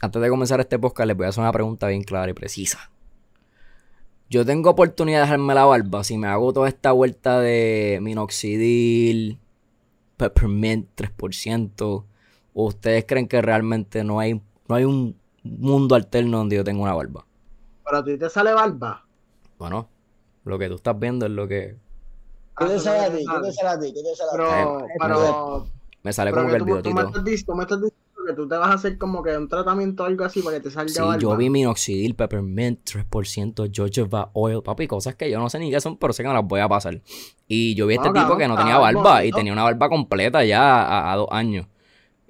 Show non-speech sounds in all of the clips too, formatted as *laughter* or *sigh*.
antes de comenzar este podcast les voy a hacer una pregunta bien clara y precisa. Yo tengo oportunidad de dejarme la barba si me hago toda esta vuelta de minoxidil, peppermint 3%, o ustedes creen que realmente no hay, no hay un mundo alterno donde yo tenga una barba. Pero a ti te sale barba. Bueno, lo que tú estás viendo es lo que ¿Qué te sale a ti? ¿Qué te sale a ti? ¿Qué te sale a ti? Pero, pero, me sale pero como que el tú me bigotito. estás diciendo, tú me estás diciendo que tú te vas a hacer como que un tratamiento o algo así para que te salga Sí, barba. yo vi minoxidil, peppermint, 3%, jojoba oil, papi, cosas que yo no sé ni qué son, pero sé que me las voy a pasar. Y yo vi a este No, tipo cabrón, que no tenía barba y tenía una barba completa ya a, a dos años.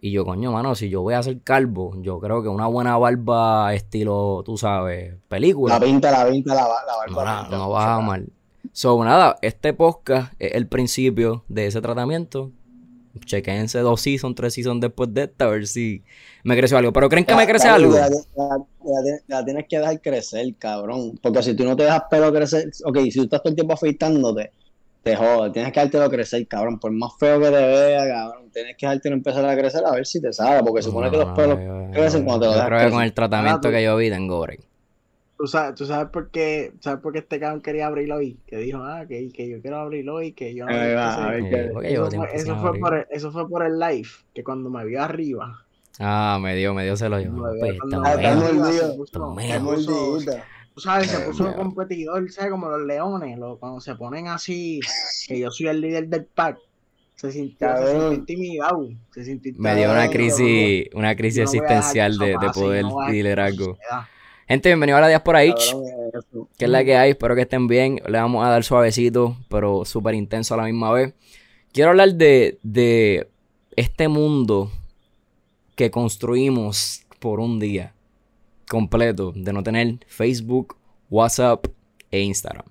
Y yo, coño, mano, si yo voy a ser calvo, yo creo que una buena barba estilo, tú sabes, película, La pinta, la pinta, la, la barba. no, la- pinta no va mal. So, nada, este podcast es el principio de ese tratamiento. Chequense dos seasons, tres seasons después de esta, a ver si me creció algo. ¿Pero creen que me crece Cabrón, algo? La, tienes que dejar crecer, cabrón. Porque si tú no te dejas pelo crecer, ok, si tú estás todo el tiempo afeitándote, te jodes. Tienes que dejártelo crecer, cabrón. Por más feo que te vea, cabrón, tienes que dejártelo empezar a crecer a ver si te sale. Porque supone que los No, pelos crecen cuando te lo dejas creo que con el tratamiento Ah, que yo vi tengo break. ¿Tú sabes, tú sabes por qué, sabes por qué este cabrón quería abrirlo hoy. Que dijo, ah, que, que yo quiero abrirlo hoy, que yo no Eso, fue, por el, eso fue por el live, que cuando me vio arriba, Ah, me dio, me dio se lo llevó. me vio Pues. Tú sabes, se puso mira. competidor, ¿sabes? Como los leones, lo- cuando se ponen así, que yo soy el líder del pack. Se sintió, se Cabrón. sintió intimidado. Se sintió Me dio una intimidado, crisis, una crisis yo no existencial de, de poder y liderazgo. Gente, bienvenido a la Diaspora H, que es la que hay. Espero que estén bien. Le vamos a dar suavecito, pero súper intenso a la misma vez. Quiero hablar de, de este mundo que construimos por un día completo, de no tener Facebook, WhatsApp e Instagram.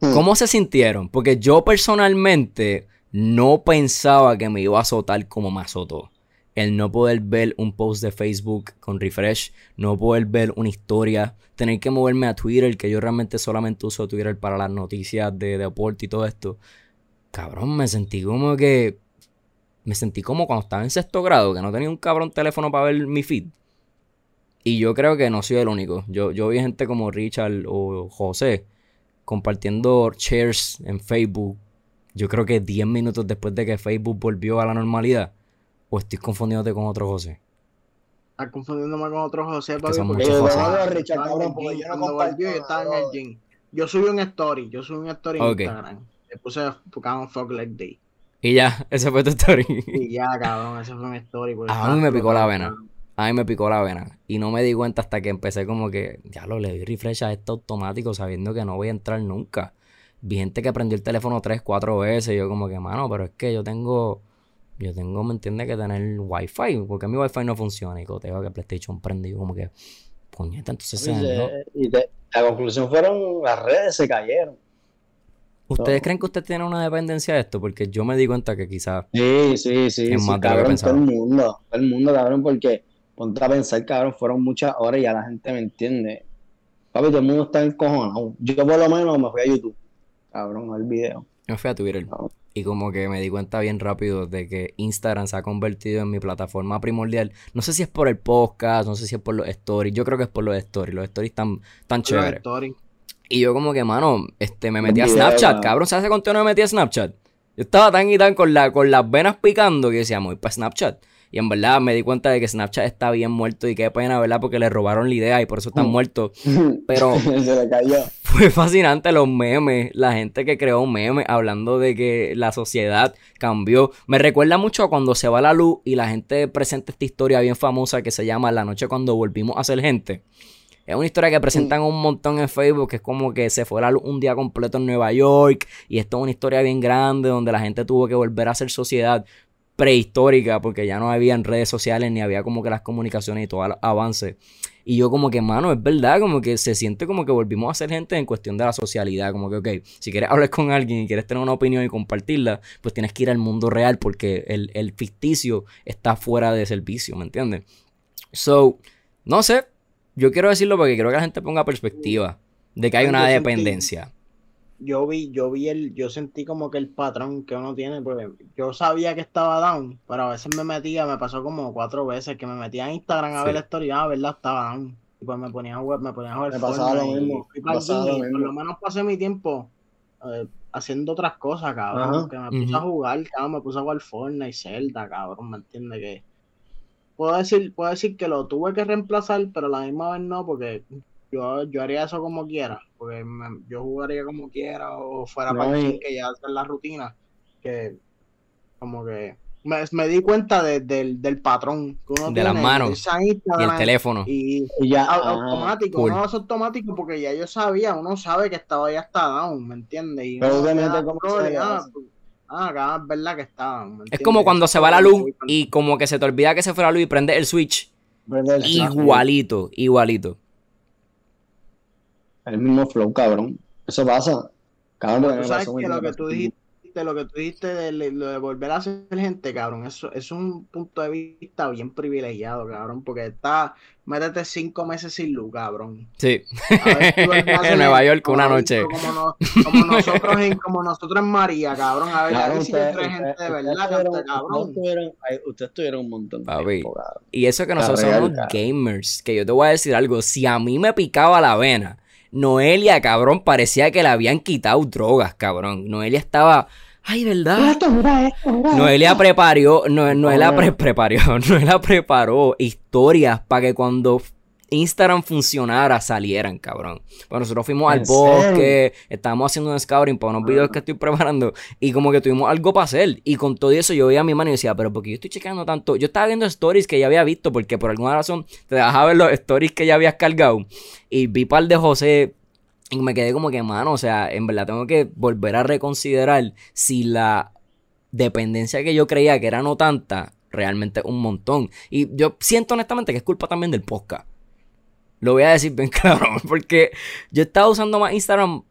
Hmm. ¿Cómo se sintieron? Porque yo personalmente no pensaba que me iba a azotar como me azotó. El no poder ver un post de Facebook con refresh, no poder ver una historia, tener que moverme a Twitter, que yo realmente solamente uso Twitter para las noticias de deporte y todo esto. Cabrón, me sentí como que. Me sentí como cuando estaba en sexto grado, que no tenía un cabrón teléfono para ver mi feed. Y yo creo que no soy el único. Yo, yo vi gente como Richard o José compartiendo shares en Facebook. Yo creo que 10 minutos después de que Facebook volvió a la normalidad. O estoy confundiéndote con otro José. Estás confundiéndome con otro José, papi. son porque muchos yo José. estaba- en el cabrón, porque gym. yo no Cuando comparto volvió, yo estaba en el nada, gym. Yo subí un story. Yo subí un story en. Instagram. Le puse Pokémon Fuck Like Day. Y ya, *laughs* ese fue tu story. Y ya, cabrón, ese fue un story. A mí me picó la vena. A mí me picó la vena. Y no me di cuenta hasta que empecé como que, ya lo le di refresh a esto automático sabiendo que no voy a entrar nunca. Vi gente que prendió el teléfono tres, cuatro veces. Y yo como que, mano, pero es que yo tengo, yo tengo, ¿me entiendes? Que tener wifi. Porque mi wifi no funciona. Y tengo que PlayStation prendido como que, puñeta, entonces se Y se- y te- la conclusión fueron las redes se cayeron. ¿Ustedes no. creen que usted tiene una dependencia de esto? Porque yo me di cuenta que quizás... Sí, sí, sí. Es sí, más cabrón, todo el mundo, todo el mundo, cabrón, porque ponte a pensar, cabrón, fueron muchas horas y ya la gente me entiende. Papi, todo el mundo está encojonado. Yo por lo menos me fui a YouTube, cabrón, al video. Me fui a Twitter No. Y como que me di cuenta bien rápido de que Instagram se ha convertido en mi plataforma primordial. No sé si es por el podcast, no sé si es por los stories. Yo creo que es por los stories. Los stories están tan Los chéveres. Y yo como que, mano, este, me metí a Snapchat, cabrón. ¿Sabes hace cuánto no me metí a Snapchat? Yo estaba tan y tan con, la, con las venas picando que decía, voy para Snapchat. Y en verdad me di cuenta de que Snapchat está bien muerto y qué pena, ¿verdad? Porque le robaron la idea y por eso están Mm. muertos. *laughs* Pero *laughs* se le cayó. fue fascinante los memes, la gente que creó memes hablando de que la sociedad cambió. Me recuerda mucho a cuando se va la luz y la gente presenta esta historia bien famosa que se llama La noche cuando volvimos a ser gente. Es una historia que presentan un montón en Facebook, que es como que se fue la luz un día completo en Nueva York y esto es una historia bien grande donde la gente tuvo que volver a ser sociedad prehistórica porque ya no habían redes sociales ni había como que las comunicaciones y todo el avance. Y yo como que, mano, es verdad, como que se siente como que volvimos a ser gente en cuestión de la socialidad, como que, ok, si quieres *laughs* hablar con alguien y quieres tener una opinión y compartirla, pues tienes que ir al mundo real porque el, el ficticio está fuera de servicio, ¿me entiendes? So, no sé, yo quiero decirlo porque quiero que la gente ponga perspectiva de que hay Ay, una dependencia. Yo vi, yo vi el, yo sentí como que el patrón que uno tiene, porque yo sabía que estaba down, pero a veces me metía, me pasó como cuatro veces que me metía en Instagram a ver la historia, a verla estaba down. Y pues me ponía a jugar, me ponía a jugar Me pasaba lo y mismo, pasaba lo y Por lo menos pasé mi tiempo eh, haciendo otras cosas, cabrón. Ajá. Que me puse a jugar, cabrón, me puse a jugar Fortnite, Zelda, cabrón, ¿me entiendes? Que puedo decir, puedo decir que lo tuve que reemplazar, pero a la misma vez no, porque yo, yo haría eso como quiera, porque me- yo jugaría como quiera o fuera No, para y- que ya hacer la rutina, que como que me, me di cuenta de- del, del patrón que uno De las manos y el teléfono. y Y ya, ajá. automático, cool. uno hace automático porque ya yo sabía, uno sabe que estaba ya está down, ¿me entiendes? Y Pero da como ah, pues, ah, acá es verdad que está down, ¿me Es como cuando se es va la luz y como que se te olvida que se fue la luz y prende el switch. Prende el switch. Igualito, igualito. El mismo flow, cabrón. Eso pasa. Cabrón, Tú sabes que lo que tú dijiste, lo que tú dijiste de, lo de volver a ser gente, cabrón, eso, eso es un punto de vista bien privilegiado, cabrón, porque está, métete cinco meses sin luz, cabrón. Sí. En *laughs* Nueva York como una noche. Como, no- como nosotros en, como nosotros en María, cabrón, a ver, a ver si ustedes- entra gente de verdad, tuvieron- cabrón. Ustedes tuvieron, ay, ustedes tuvieron un montón de Papi. tiempo, cabrón. Y eso que nosotros real, somos cabrón. gamers. Que yo te voy a decir algo. Si a mí me picaba la vena, Noelia, cabrón, parecía que le habían quitado drogas, cabrón. Noelia estaba. Ay, ¿verdad? Noelia preparó, no, Noelia pre- preparó, *laughs* Noelia preparó historias para que cuando Instagram funcionara salieran, cabrón. Bueno, nosotros fuimos al ¿En bosque, estábamos haciendo un scouting para unos videos que estoy preparando y como que tuvimos algo para hacer. Y con todo eso yo veía a mi mano y decía, pero porque yo estoy chequeando tanto? Yo estaba viendo stories que ya había visto porque por alguna razón te dejaba ver los stories que ya habías cargado y vi par de José y me quedé como que, mano, o sea, en verdad tengo que volver a reconsiderar si la dependencia que yo creía que era no tanta, realmente un montón. Y yo siento honestamente que es culpa también del podcast. Lo voy a decir bien *laughs* claro, porque yo he estado usando más Instagram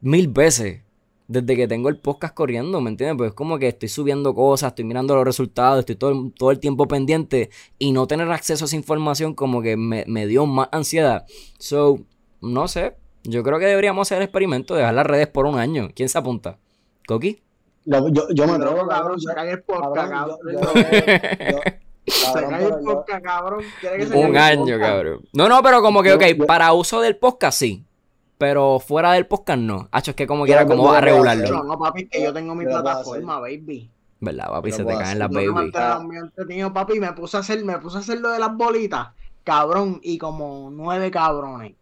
mil veces desde que tengo el podcast corriendo, ¿me entiendes? Pues es como que estoy subiendo cosas, estoy mirando los resultados, estoy todo, todo el tiempo pendiente y no tener acceso a esa información como que me, me dio más ansiedad. So, no sé, yo creo que deberíamos hacer el experimento, dejar las redes por un año. ¿Quién se apunta? ¿Coqui? Yo, yo, yo me atrevo, cabrón, cae el podcast, cabrón, cabrón. yo- yo- yo- Se cabrón, cae el pero yo- podcast, cabrón. Quiere que se Un año, cabrón. No, no, pero como que, ok, yo- para uso del podcast sí. Pero fuera del podcast no. Hacho, es que como quiera, lo- ¿cómo yo vas a regularlo? No, no, papi, que yo tengo mi plataforma, baby. ¿Verdad, papi? Se te caen las baby. Ah. papi, y me puse a hacer, me puse a hacer lo de las bolitas, cabrón, y como nueve cabrones.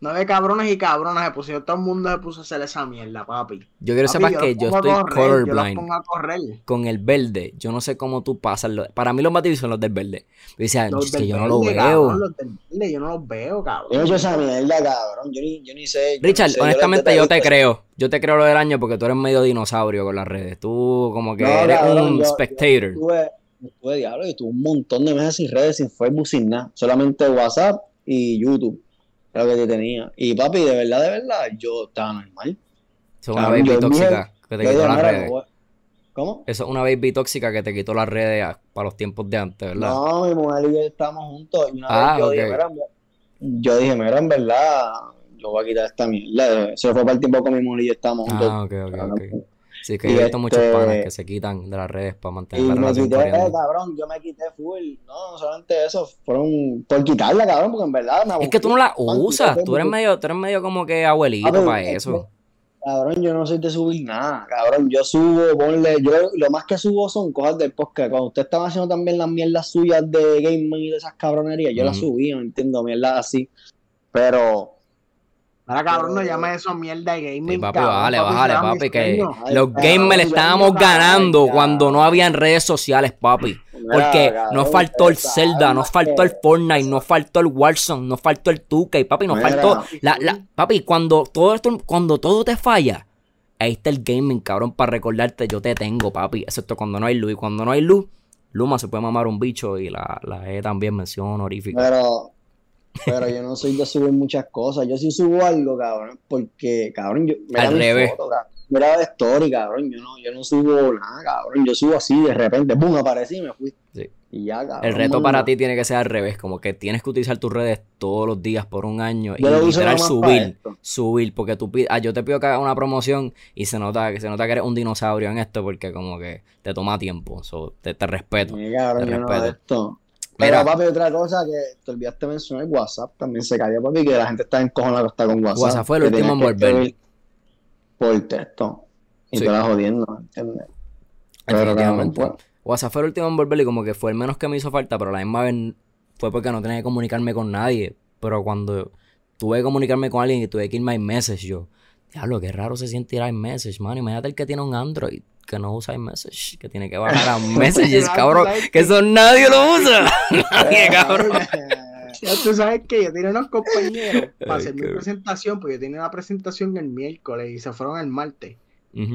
Nueve cabrones y cabronas se pusieron, todo el mundo se puso a hacer esa mierda, papi. Yo quiero sepas yo que yo estoy correr, colorblind. Con el verde, yo no sé cómo tú pasas. lo- Para mí los más difíciles son los del verde. Yo decía, Los es que yo no lo veo. cabrón, los del verde, yo no los veo, cabrón. Yo no he hecho esa mierda, cabrón. Yo ni, yo ni sé. yo Richard, no sé, honestamente yo te creo. Yo te creo lo del año porque tú eres medio dinosaurio con las redes. Tú como que No, eres cabrón, un yo- spectator. Yo estuve, yo estuve diablo, yo estuve un montón de meses sin redes, sin Facebook, sin nada. Solamente WhatsApp y YouTube. Era lo que te tenía. Y papi, de verdad, de verdad, yo estaba normal. Eso es una baby yo tóxica que te Yo quitó las "Mira, redes. voy- ¿Cómo? Eso es una baby tóxica que te quitó las redes a- para los tiempos de antes, ¿verdad? No, mi mujer y yo estábamos juntos. Y una Ah, vez yo dije, mira, yo dije, mira, en verdad, yo voy a quitar esta mierda. Se fue para el tiempo con mi mujer y yo estábamos juntos. Ah, ok, ok, ok. Sí, que yo he visto muchos este- panas que se quitan de las redes para mantener Y la me relación quité, corriendo. cabrón, yo me quité full. No, no solamente eso, fueron por quitarla, cabrón, porque en verdad me Es que tú no la usas, tú eres medio, tú eres medio como que abuelito pero para es eso. Cabrón, yo no soy de subir nada, cabrón. Yo subo, ponle, yo lo más que subo son cosas del podcast. Cuando ustedes estaban haciendo también las mierdas suyas de gaming y de esas cabronerías, yo las Ujú. subía, ¿me entiendo? Mierdas así. Pero, Ahora, cabrón, no llame eso mierda de gaming. Sí, papi, cabrón, bájale, bájale, papi, que los gamers estábamos ganando cuando no habían redes sociales, papi. mira, Porque cabrón, nos faltó el Zelda, nos faltó el Fortnite, nos faltó el Warzone, nos faltó el 2K, papi, nos Mira. faltó la, la- papi, cuando todo esto, cuando todo te falla, ahí está el gaming, cabrón, para recordarte, yo te tengo, papi, excepto cuando no hay luz, y cuando no hay luz, Luma se puede mamar un bicho y la, la E también mención honorífica. Pero, pero yo no soy de subir muchas cosas. Yo sí subo algo, cabrón, porque, cabrón, yo me Al revés. foto, cabrón. mira de story, cabrón. Yo no, yo no subo nada, cabrón. Yo subo así de repente, ¡pum! aparecí y me fui. Sí. Y ya, cabrón. El reto para ti tiene que ser al revés, como que tienes que utilizar tus redes todos los días por un año y Yo uso literal subir, subir, porque tú pides, ah, yo te pido que hagas una promoción y se nota que se nota que eres un dinosaurio en esto porque como que te toma tiempo, so, te, te respeto. Cabrón, Te no respeto. esto. Pero, papi, otra cosa que te olvidaste mencionar, WhatsApp también se cayó, papi, que la gente está encojonada que está con WhatsApp. WhatsApp fue el último en volver. Por texto. Y Sí. te la jodiendo, ¿entiendes? Pero, pues, WhatsApp fue el último en volver y como que fue el menos que me hizo falta, pero la misma vez fue porque no tenía que comunicarme con nadie. Pero cuando tuve que comunicarme con alguien y tuve que irme a iMessage, yo, diablo, qué raro se siente ir a iMessage, man. Imagínate el que tiene un Android que no usa iMessage, que tiene que bajar a *laughs* Messages, cabrón. Que eso nadie lo usa. *laughs* Nadie, cabrón. *laughs* Ya tú sabes que yo tenía unos compañeros para hacer mi presentación, porque yo tenía una presentación el miércoles y se fueron el martes.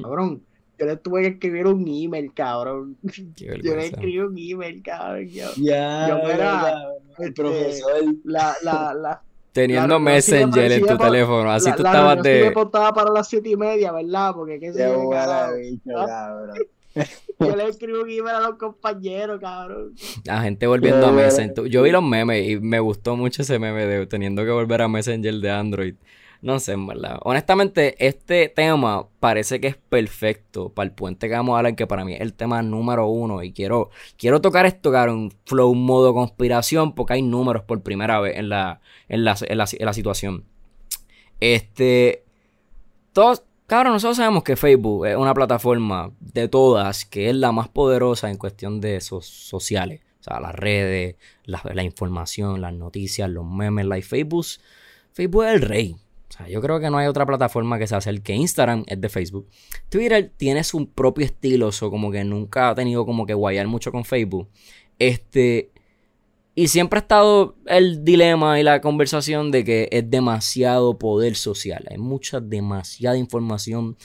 Cabrón, yo le tuve que escribir un email, cabrón. Yo le escribí un email, cabrón. Yo, Ya, Yo el este, profesor. la, la, la, Teniendo Messenger en tu teléfono, así la, tú la estabas reunión sí me de... pautaba para las siete y media, ¿verdad? Porque qué sé yo, Ah. cabrón. *laughs* Yo le escribo un email a los compañeros, cabrón. La gente volviendo a Messenger. Yo vi los memes y me gustó mucho ese meme de teniendo que volver a Messenger de Android. No sé, en verdad. Honestamente, este tema parece que es perfecto para el puente que vamos a hablar, que para mí es el tema número uno. Y quiero, quiero tocar esto, cabrón, flow modo conspiración, porque hay números por primera vez en la, en la, en la, en la situación. Este. Todos, cabrón, nosotros sabemos que Facebook es una plataforma de todas que es la más poderosa en cuestión de so- sociales. O sea, las redes, la, la información, las noticias, los memes, like Facebook. Facebook es el rey. O sea, yo creo que no hay otra plataforma que se acerque. Instagram es de Facebook. Twitter tiene su propio estilo, o como que nunca ha tenido como que guayar mucho con Facebook. Este. Y siempre ha estado el dilema y la conversación de que es demasiado poder social. Hay mucha, demasiada información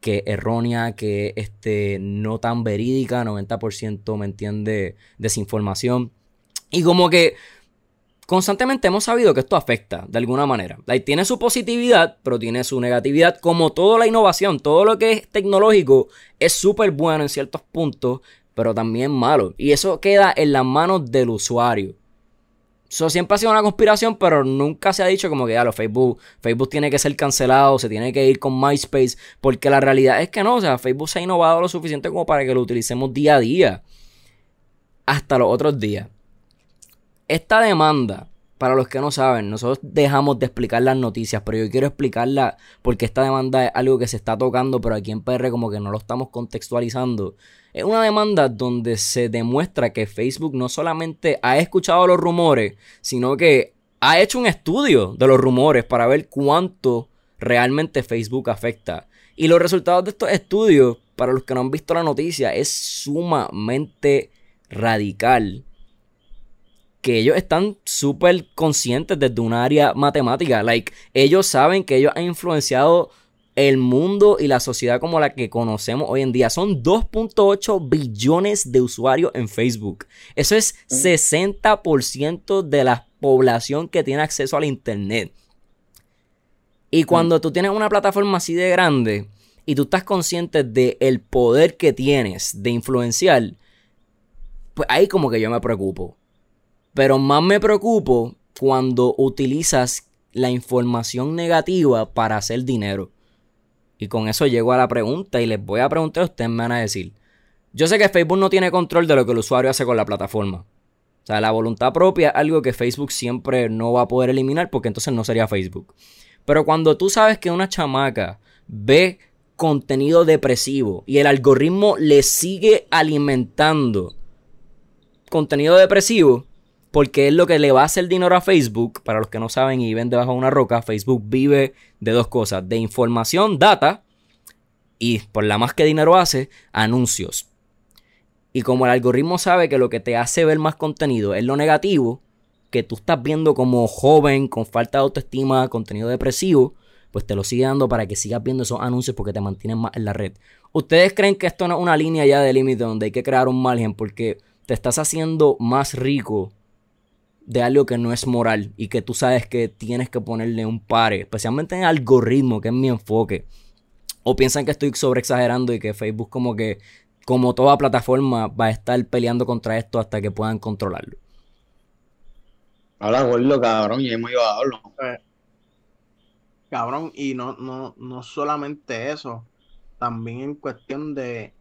que errónea, que este, no tan verídica, 90% me entiende, desinformación. Y como que constantemente hemos sabido que esto afecta de alguna manera. Tiene su positividad, pero tiene su negatividad. Como toda la innovación, todo lo que es tecnológico es súper bueno en ciertos puntos, pero también malo. Y eso queda en las manos del usuario. Eso siempre ha sido una conspiración, pero nunca se ha dicho como que ya lo Facebook, Facebook tiene que ser cancelado, se tiene que ir con MySpace, porque la realidad es que no, o sea, Facebook se ha innovado lo suficiente como para que lo utilicemos día a día. Hasta los otros días. Esta demanda, para los que no saben, nosotros dejamos de explicar las noticias, pero yo quiero explicarla porque esta demanda es algo que se está tocando, pero aquí en PR como que no lo estamos contextualizando. Es una demanda donde se demuestra que Facebook no solamente ha escuchado los rumores, sino que ha hecho un estudio de los rumores para ver cuánto realmente Facebook afecta. Y los resultados de estos estudios, para los que no han visto la noticia, es sumamente radical. Que ellos están súper conscientes desde un área matemática. Like, ellos saben que ellos han influenciado el mundo y la sociedad como la que conocemos hoy en día. Son 2.8 billones de usuarios en Facebook. Eso es 60% de la población que tiene acceso al Internet. Y cuando tú tienes una plataforma así de grande y tú estás consciente del poder que tienes de influenciar, pues ahí como que yo me preocupo. Pero más me preocupo cuando utilizas la información negativa para hacer dinero. Y con eso llego a la pregunta y les voy a preguntar ustedes, me van a decir. Yo sé que Facebook no tiene control de lo que el usuario hace con la plataforma. O sea, la voluntad propia es algo que Facebook siempre no va a poder eliminar porque entonces no sería Facebook. Pero cuando tú sabes que una chamaca ve contenido depresivo y el algoritmo le sigue alimentando contenido depresivo, porque es lo que le va a hacer dinero a Facebook. Para los que no saben y viven debajo de una roca, Facebook vive de dos cosas: de información, data, y por la más que dinero hace, anuncios. Y como el algoritmo sabe que lo que te hace ver más contenido es lo negativo, que tú estás viendo como joven, con falta de autoestima, contenido depresivo, pues te lo sigue dando para que sigas viendo esos anuncios porque te mantienen más en la red. ¿Ustedes creen que esto no es una línea ya de límite donde hay que crear un margen porque te estás haciendo más rico de algo que no es moral y que tú sabes que tienes que ponerle un pare, especialmente en algoritmo, que es mi enfoque? ¿O piensan que estoy sobreexagerando y que Facebook como que, como toda plataforma, va a estar peleando contra esto hasta que puedan controlarlo? Habla gordo, cabrón, y hemos ido a hablar. Cabrón, y no, no, no solamente eso, también en cuestión de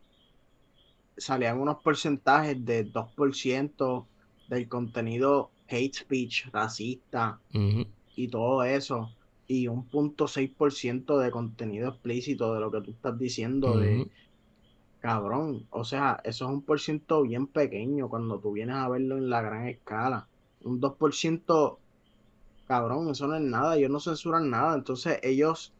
salían unos porcentajes de 2% del contenido hate speech, racista y todo eso, y un punto 6% de contenido explícito de lo que tú estás diciendo de cabrón, o sea, eso es un por ciento bien pequeño cuando tú vienes a verlo en la gran escala. Un 2%, cabrón, eso no es nada, ellos no censuran nada, entonces ellos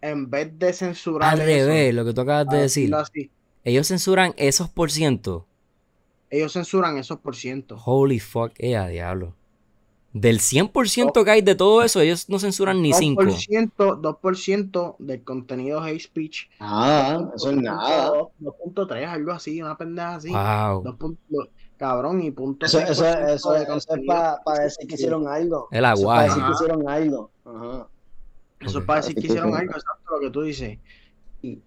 en vez de censurar Al eso, revés, lo que tú acabas de decir. así, Ellos censuran esos por ciento. Ellos censuran esos por ciento. Holy fuck, eh, a diablo. Del 100% que hay de todo eso, ellos no censuran ni 5. 2%, 2% del contenido hate speech. Nada, eso es nada. 2.3, algo así, una pendeja así. Wow. Dos punto- cabrón, y punto Eso, 6% eso, eso, eso es para decir que hicieron algo. El Eso es para decir que hicieron algo. Ajá. Eso es para decir que hicieron algo, exacto lo que tú dices. Y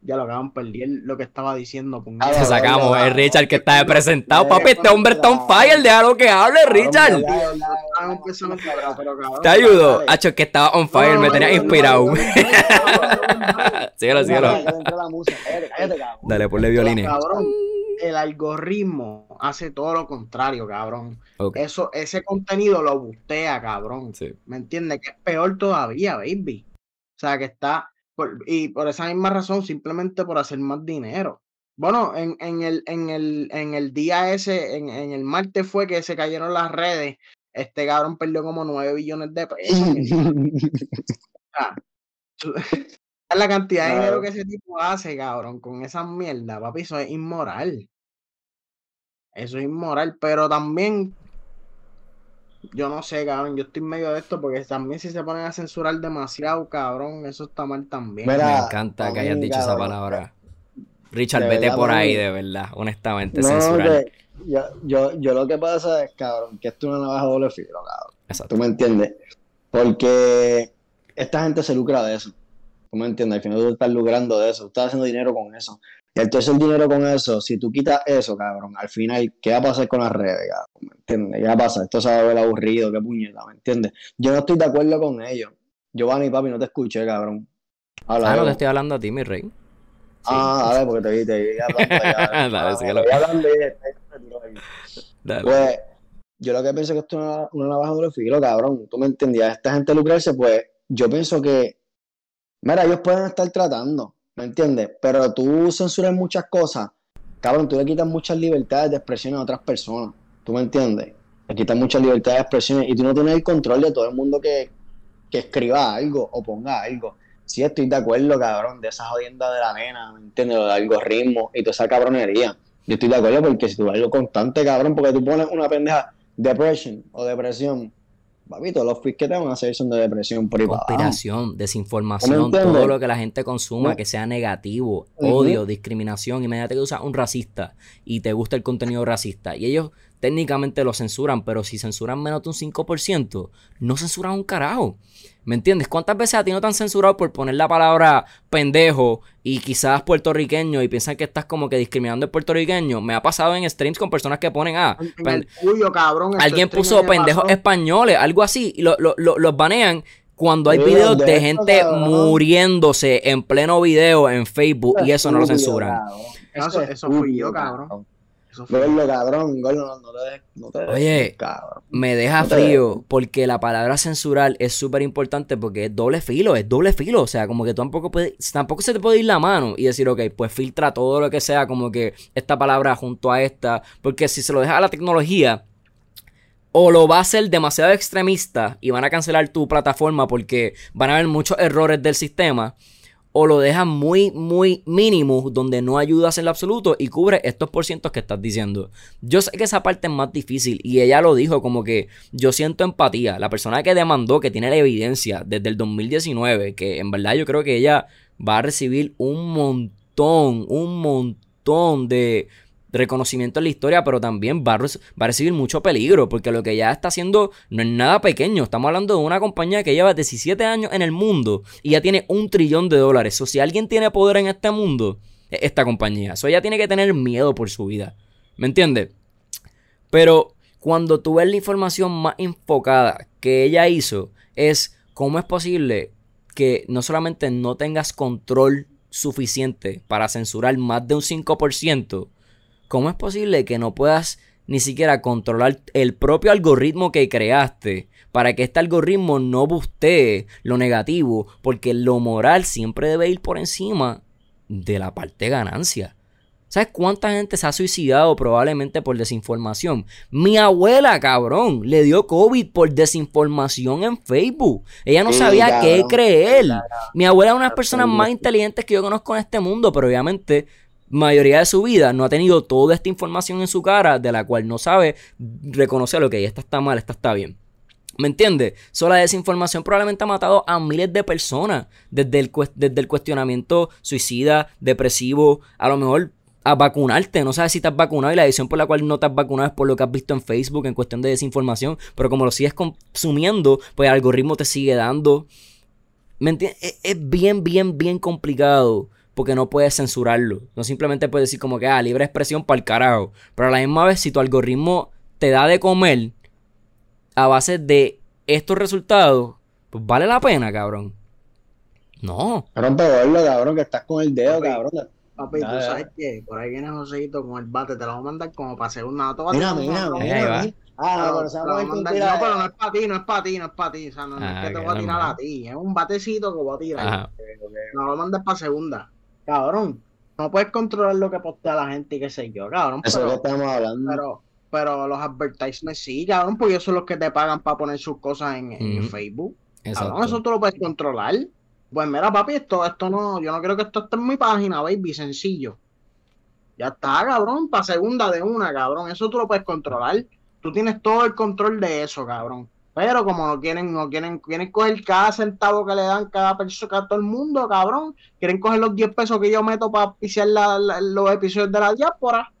ya lo acaban perdí el- lo que estaba diciendo. Ah, puñeta. Te sacamos, es Richard que está presentado. Papi, este hombre está on fire, déjalo que hable, Richard. Te ayudo. Hacho, que estaba on fire, No, me tenía inspirado. Síguelo, síguelo. Dale, ponle violines. El algoritmo hace todo lo contrario, cabrón. Eso, ese contenido lo bustea, cabrón. Sí. ¿Me entiendes? Que es peor todavía, baby. O sea, que está. Por- y por esa misma razón, simplemente por hacer más dinero. Bueno, en, en, el, en, el, en el día ese, en, en el martes fue que se cayeron las redes. Este cabrón perdió como 9 billones de pesos. Es *laughs* *laughs* la cantidad de dinero que ese tipo hace, cabrón, con esa mierda, papi, eso es inmoral. Eso es inmoral, pero también, yo no sé, cabrón, yo estoy en medio de esto porque también si se ponen a censurar demasiado, cabrón, eso está mal también. Mira, Me encanta que hayas dicho esa palabra. Richard, de vete verdad, por ahí, de verdad, honestamente, No, censurar. que yo, yo, yo lo que pasa es, cabrón, que esto es una navaja doble filo, cabrón. Exacto. ¿Tú me entiendes? Porque esta gente se lucra de eso. ¿Tú me entiendes? Al final tú estás lucrando de eso, tú estás haciendo dinero con eso. Entonces el dinero con eso, si tú quitas eso, cabrón, al final, ¿qué va a pasar con las redes, cabrón? ¿Me entiendes? ¿Qué va a pasar? Esto se va a ver aburrido, qué puñeta, ¿me entiendes? Yo no estoy de acuerdo con ellos. Giovanni, papi, no te escuché, cabrón. Habla, Ah, no te estoy hablando a ti, mi rey. Ah, dale, porque te vi, te vi hablando *laughs* allá. Dale, Ah, síguelo. hablando ahí. Dale. Pues yo lo que pienso que esto es una, una navaja de filo, cabrón. Tú me entendías, esta gente lucrarse, pues yo pienso que, mira, ellos pueden estar tratando, ¿me entiendes? Pero tú censuras muchas cosas, cabrón, tú le quitas muchas libertades de expresión a otras personas, ¿tú me entiendes? Le quitas muchas libertades de expresión y tú no tienes el control de todo el mundo que, que escriba algo o ponga algo. Sí, estoy de acuerdo, cabrón, de esa jodienda de la nena, ¿me entiendes? Lo del algoritmo y toda esa cabronería. Yo estoy de acuerdo porque si tú ves algo constante, cabrón, porque tú pones una pendeja depression o depresión, papi, todos los feeds que te van a hacer son de depresión abajo. Conspiración, desinformación, todo lo que la gente consuma No. que sea negativo, Ujú. odio, discriminación. Imagínate que usas un racista y te gusta el contenido racista. Y ellos técnicamente lo censuran, pero si censuran menos de un 5%, no censuran un carajo. ¿Me entiendes? ¿Cuántas veces a ti no te han censurado por poner la palabra pendejo y quizás puertorriqueño y piensan que estás como que discriminando al puertorriqueño? Me ha pasado en streams con personas que ponen, ah, En pen- el tuyo, cabrón. en tu Alguien puso pendejos pasó. españoles, algo así, y lo- lo- lo- los banean cuando hay videos de gente muriéndose en pleno video en Facebook y eso no lo censuran. Eso- es eso fui yo, cabrón. Eso fue- Gordo, cabrón, gordo, no, no te dejes, no te Oye. cabrón. Me deja No frío porque la palabra censurar es súper importante porque es doble filo, es doble filo. O sea, como que tú tampoco, puedes, tampoco se te puede ir la mano y decir, ok, pues filtra todo lo que sea, como que esta palabra junto a esta. Porque si se lo deja a la tecnología, o lo va a hacer demasiado extremista y van a cancelar tu plataforma porque van a haber muchos errores del sistema. O lo dejas muy, muy mínimo, donde no ayudas en lo absoluto y cubre estos porcientos que estás diciendo. Yo sé que esa parte es más difícil y ella lo dijo como que yo siento empatía. La persona que demandó, que tiene la evidencia desde el 2019, que en verdad yo creo que ella va a recibir un montón, un montón de reconocimiento en la historia, pero también va a, va a, recibir mucho peligro, porque lo que ya está haciendo no es nada pequeño. Estamos hablando de una compañía que lleva 17 años en el mundo y ya tiene un trillón de dólares. O si alguien tiene poder en este mundo, es esta compañía. Eso ella tiene que tener miedo por su vida. ¿Me entiendes? Pero cuando tú ves la información más enfocada que ella hizo, es cómo es posible que no solamente no tengas control suficiente para censurar más de un 5%, ¿cómo es posible que no puedas ni siquiera controlar el propio algoritmo que creaste para que este algoritmo no bustee lo negativo? Porque lo moral siempre debe ir por encima de la parte ganancia. ¿Sabes cuánta gente se ha suicidado probablemente por desinformación? Mi abuela, cabrón, le dio COVID por desinformación en Facebook. Ella no sabía qué creer. Mi abuela es una de las personas más inteligentes que yo conozco en este mundo, pero obviamente mayoría de su vida no ha tenido toda esta información en su cara de la cual no sabe reconocer que esta está mal, esta está bien. ¿Me entiendes? So, la desinformación probablemente ha matado a miles de personas desde el, desde el cuestionamiento suicida, depresivo, a lo mejor a vacunarte. No sabes si has vacunado y la decisión por la cual no te has vacunado es por lo que has visto en Facebook en cuestión de desinformación. Pero como lo sigues consumiendo, pues el algoritmo te sigue dando. ¿Me entiendes? Es, es bien, bien, bien complicado. Porque no puedes censurarlo. No simplemente puedes decir como que, ah, libre expresión para el carajo. Pero a la misma vez, si tu algoritmo te da de comer a base de estos resultados, pues vale la pena, cabrón. No. Cabrón, pero cabrón, que estás con el dedo, Papi, cabrón. Papi, tú sabes que por ahí viene Joseito con el bate, te lo voy a mandar como para hacer una toda. Mira, mira, Ahí, ahí va. mira. Ah, no, pero se va a mandar- No, pero no es para ti, no es para ti, no es para ti. O sea, no, no Ah, es que te que voy a tirar no. a ti. Es un batecito que voy a tirar. Ajá. No lo mandes para segunda. Cabrón, no puedes controlar lo que postea la gente y qué sé yo, cabrón. Eso es lo que estamos hablando. pero, pero los advertisements sí, cabrón, porque ellos son los que te pagan para poner sus cosas en, en. Facebook. Exacto. Cabrón, eso tú lo puedes controlar. Pues mira, papi, esto, esto no, yo no creo que esto esté en mi página, baby, sencillo. Ya está, cabrón, para segunda de una, cabrón. Eso tú lo puedes controlar. Tú tienes todo el control de eso, cabrón. Pero como no quieren, no quieren, quieren coger cada centavo que le dan cada persona, a todo el mundo, cabrón. Quieren coger los 10 pesos que yo meto para pisar la- la- los episodios de la diáspora.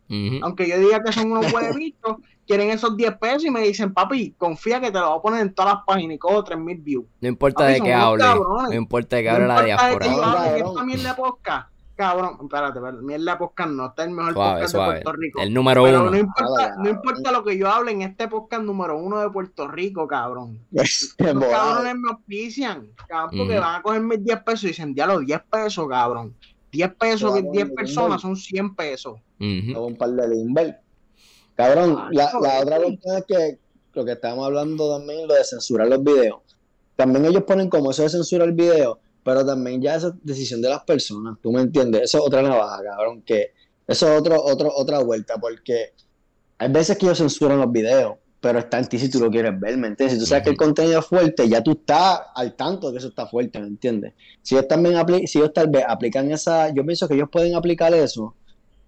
Aunque yo diga que son unos *laughs* huevitos, quieren esos 10 pesos y me dicen, papi, confía que te lo voy a poner en todas las páginas y cojo 3 mil views. No importa Papi, de qué hable. cabrones. No importa de qué No hable la importa de diáspora. que yo hable de podcast. Cabrón, espérate, espérate, mierda de podcast no, este es el mejor Suave, podcast suave. de Puerto Rico. El número Pero uno. no importa, no importa lo que yo hable en este podcast número uno de Puerto Rico, cabrón. *laughs* Los volado. cabrones me auspician, cabrón, porque van a coger mis 10 pesos y dicen, diablo, 10 pesos, cabrón. 10 pesos, Claro, 10 Limber. personas son 100 pesos. Ujú. Hago un par de Limber. Cabrón, Ah, la, la otra cuestión es que lo que estábamos hablando también, lo de censurar los videos. También ellos ponen como eso de censurar el video, pero también ya esa decisión de las personas, ¿tú me entiendes? Eso es otra navaja, cabrón, que eso es otro, otro, otra vuelta, porque hay veces que ellos censuran los videos, pero está en ti si tú lo quieres ver, ¿me entiendes? Si tú sabes que el contenido es fuerte, ya tú estás al tanto de que eso está fuerte, ¿me entiendes? Si ellos también si ellos tal vez aplican esa, yo pienso que ellos pueden aplicar eso.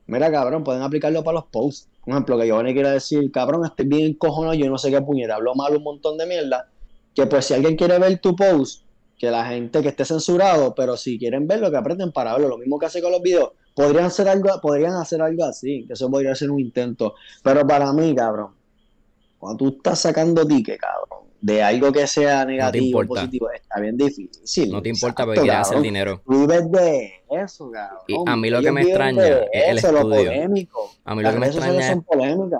Mira, cabrón, pueden aplicarlo para los posts. Por ejemplo, que Giovanni quiera decir, cabrón, estoy bien cojono, yo no sé qué puñeta, hablo mal un montón de mierda. Que pues si alguien quiere ver tu post, que la gente que esté censurado, pero si quieren verlo, que apreten para verlo. Lo mismo que hace con los videos. Podrían hacer algo, podrían hacer algo así, que eso podría ser un intento. Pero para mí, cabrón, cuando tú estás sacando ticket, cabrón, de algo que sea negativo, importa. positivo, está bien difícil. No te importa Exacto, porque quieres hacer dinero. Vives de eso, cabrón. Y a mí lo que me extraña es el eso, estudio. A mí lo Las que me extraña es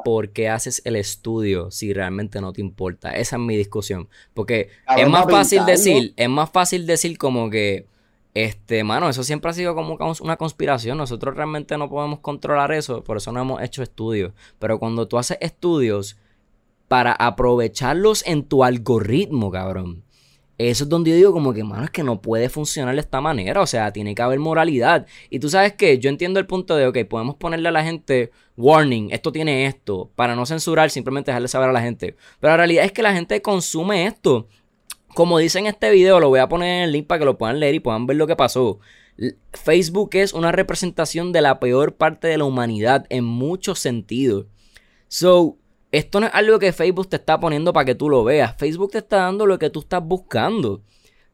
por qué haces el estudio si realmente no te importa. Esa es mi discusión. Porque Cabrón, es más fácil decir, es más fácil decir como que, este, mano, eso siempre ha sido como una conspiración. Nosotros realmente no podemos controlar eso, por eso no hemos hecho estudios. Pero cuando tú haces estudios para aprovecharlos en tu algoritmo, cabrón. Eso es donde yo digo como que, mano, es que no puede funcionar de esta manera. O sea, tiene que haber moralidad. Y tú sabes que yo entiendo el punto de, ok, podemos ponerle a la gente warning, esto tiene esto, para no censurar, simplemente dejarle saber a la gente. Pero la realidad es que la gente consume esto. Como dice en este video, lo voy a poner en el link para que lo puedan leer y puedan ver lo que pasó. Facebook es una representación de la peor parte de la humanidad en muchos sentidos. So, esto no es algo que Facebook te está poniendo para que tú lo veas. Facebook te está dando lo que tú estás buscando.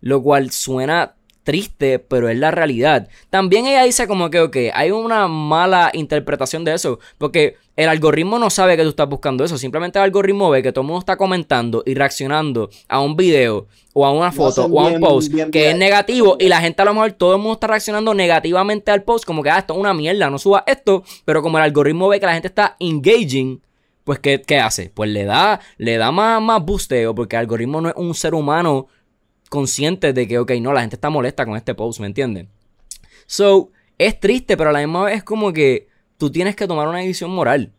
Lo cual suena triste, pero es la realidad. También ella dice como que, ok, hay una mala interpretación de eso, porque el algoritmo no sabe que tú estás buscando eso, simplemente el algoritmo ve que todo el mundo está comentando y reaccionando a un video o a una foto o a un post bien que es negativo y la gente a lo mejor todo el mundo está reaccionando negativamente al post como que ah, esto es una mierda, no suba esto, pero como el algoritmo ve que la gente está engaging, pues ¿qué, qué hace? Pues le da, le da más, más boosteo porque el algoritmo no es un ser humano consciente de que, ok, no, la gente está molesta con este post, ¿me entienden? So, es triste, pero a la misma vez es como que tú tienes que tomar una decisión moral.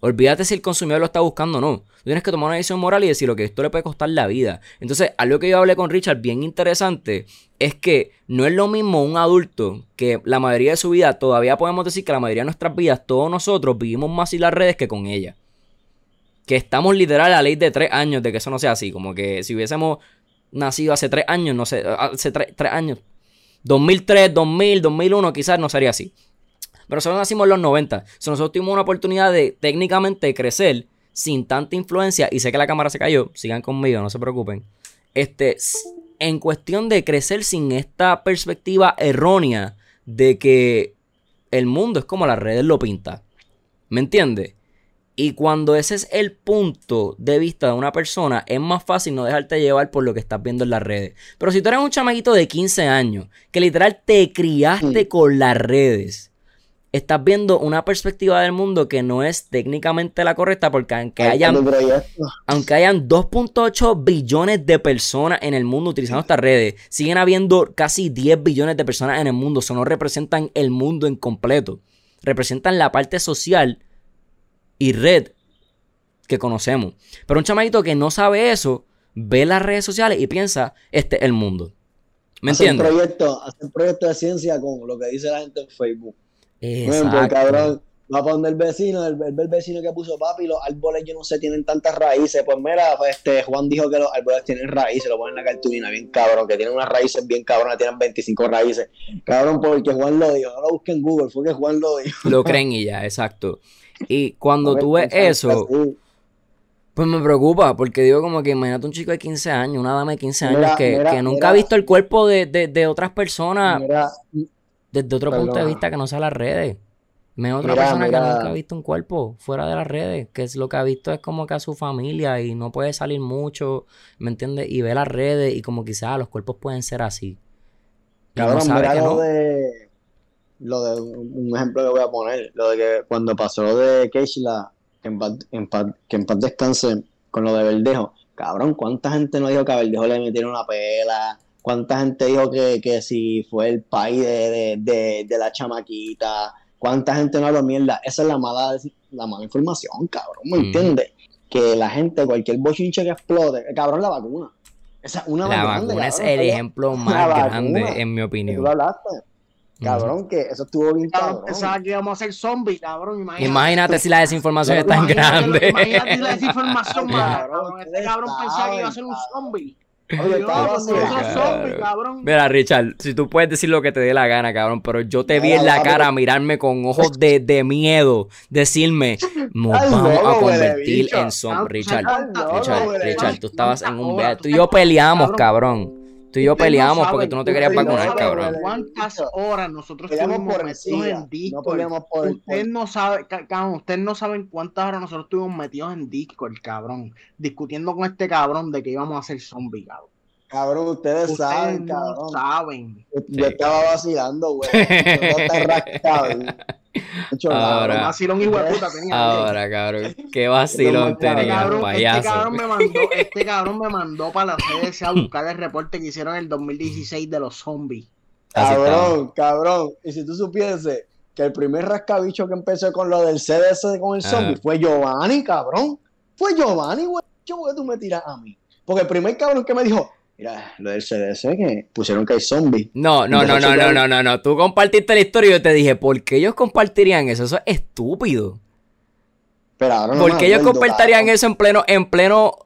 Olvídate si el consumidor lo está buscando o no. Tú tienes que tomar una decisión moral y decir, que esto le puede costar la vida. Entonces, algo que yo hablé con Richard bien interesante es que no es lo mismo un adulto que la mayoría de su vida, todavía podemos decir que la mayoría de nuestras vidas, todos nosotros vivimos más sin las redes que con ella. Que estamos literal a la ley de tres años de que eso no sea así. Como que si hubiésemos nacido hace tres años, no sé, hace tres, años. 2003, 2000, 2001, quizás no sería así. Pero nosotros nacimos en los 90. So, nosotros tuvimos una oportunidad de técnicamente crecer sin tanta influencia. Y sé que la cámara se cayó. Sigan conmigo, no se preocupen. Este, en cuestión de crecer sin esta perspectiva errónea de que el mundo es como las redes lo pinta. ¿Me entiendes? Y cuando ese es el punto de vista de una persona, es más fácil no dejarte llevar por lo que estás viendo en las redes. Pero si tú eres un chamaquito de 15 años, que literal te criaste Mm. con las redes, estás viendo una perspectiva del mundo que no es técnicamente la correcta, porque aunque hayan, aunque hayan 2.8 billones de personas en el mundo utilizando estas redes, siguen habiendo casi 10 billones de personas en el mundo. Eso no representan el mundo en completo. Representan la parte social y red que conocemos. Pero un chamaquito que no sabe eso, ve las redes sociales y piensa, este es el mundo. ¿Me entiendes? proyecto, hacer proyecto de ciencia con lo que dice la gente en Facebook. Por ejemplo, el Exacto. cabrón va para donde el vecino, el, el- el vecino que puso papi, los árboles yo no sé, tienen tantas raíces. Pues mira, pues, este Juan dijo que los árboles tienen raíces, lo ponen en la cartulina, bien cabrón, que tienen unas raíces bien cabronas, tienen 25 raíces. Cabrón, porque Juan lo dijo, no lo busquen en Google, fue que Juan lo dijo. Lo *laughs* creen y ya, exacto. Y cuando Porque tú ves eso, así. Pues me preocupa, porque digo como que imagínate un chico de 15 años, una dama de 15 años Mira, que, mira, que nunca mira. ha visto el cuerpo de, de- de otras personas desde otro punto de vista que no sea las redes. Me otra persona que nunca ha visto un cuerpo fuera de las redes, que es lo que ha visto es como que a su familia y no puede salir mucho, ¿me entiendes? Y ve las redes y como quizás los cuerpos pueden ser así. No Cabrón, sabe mira que lo no. de lo de un ejemplo que voy a poner, lo de que cuando pasó lo de Keishla, que en paz, en paz- que en paz descanse con lo de Verdejo, cabrón, ¿cuánta gente no dijo que a Verdejo le metieron una pela? ¿Cuánta gente dijo que, que si fue el país de, de, de, de la chamaquita? ¿Cuánta gente no habló mierda? Esa es la mala, la mala información, cabrón, ¿me Ujú. entiendes? Que la gente, cualquier bochinche que explote, cabrón, la vacuna. Esa es una La *laughs* grande, vacuna es cabrón, el ejemplo más vacuna. grande, en mi opinión. tú lo hablaste. Cabrón, que eso estuvo bien Cabrón, cabrón. pensaba que íbamos a ser zombies, cabrón. Imagínate. Imagínate si la desinformación es tan Imagínate- grande. Imagínate la desinformación, Cabrón, cabrón. Este cabrón pensaba que iba a ser un zombie. Oye, Yo, estaba cuando yo soy vacilando. zombie, cabrón. Mira, Richard, si tú puedes decir lo que te dé la gana, cabrón, pero yo te vi en la cara mirarme con ojos de, de miedo, decirme, *laughs* nos Ay, vamos a convertir en zombie. Ah, Richard, ¿sabes Richard, Richard, tú estabas en un. Tú y yo peleamos, Cabrón. Tú y yo no peleamos porque tú no te querías no vacunar, saben, cabrón. ¿Cuántas horas nosotros estuvimos por metidos en no Discord? peleamos por- Ustedes por- no saben, ca- cabrón, ustedes no saben cuántas horas nosotros estuvimos metidos en Discord, cabrón, discutiendo con este cabrón de que íbamos a ser zombies, cabrón. Cabrón, ustedes, Ustedes saben, no cabrón. saben. Yo estaba vacilando, güey. Yo *laughs* Ahora. cabrón. Vacilón hijo de puta tenía. Ahora, cabrón, qué vacilón Este Este tenía, cabrón, este payaso. cabrón me mandó, este cabrón me mandó para la CDC a buscar el reporte que hicieron en el 2016 de los zombies. Cabrón, cabrón. Y si tú supieses que el primer rascabicho que empezó con lo del CDC con el Ajá. zombie fue Giovanni, cabrón. Fue Giovanni, güey. ¿Por qué tú me tiras a mí? Porque el primer cabrón que me dijo, mira, lo del CDC que pusieron que hay zombies. No, no, no, no, no, no, no, no. Tú compartiste la historia y yo te dije, ¿por qué ellos compartirían eso? Eso es estúpido. Pero ahora no ¿Por qué ellos compartirían eso en pleno, en pleno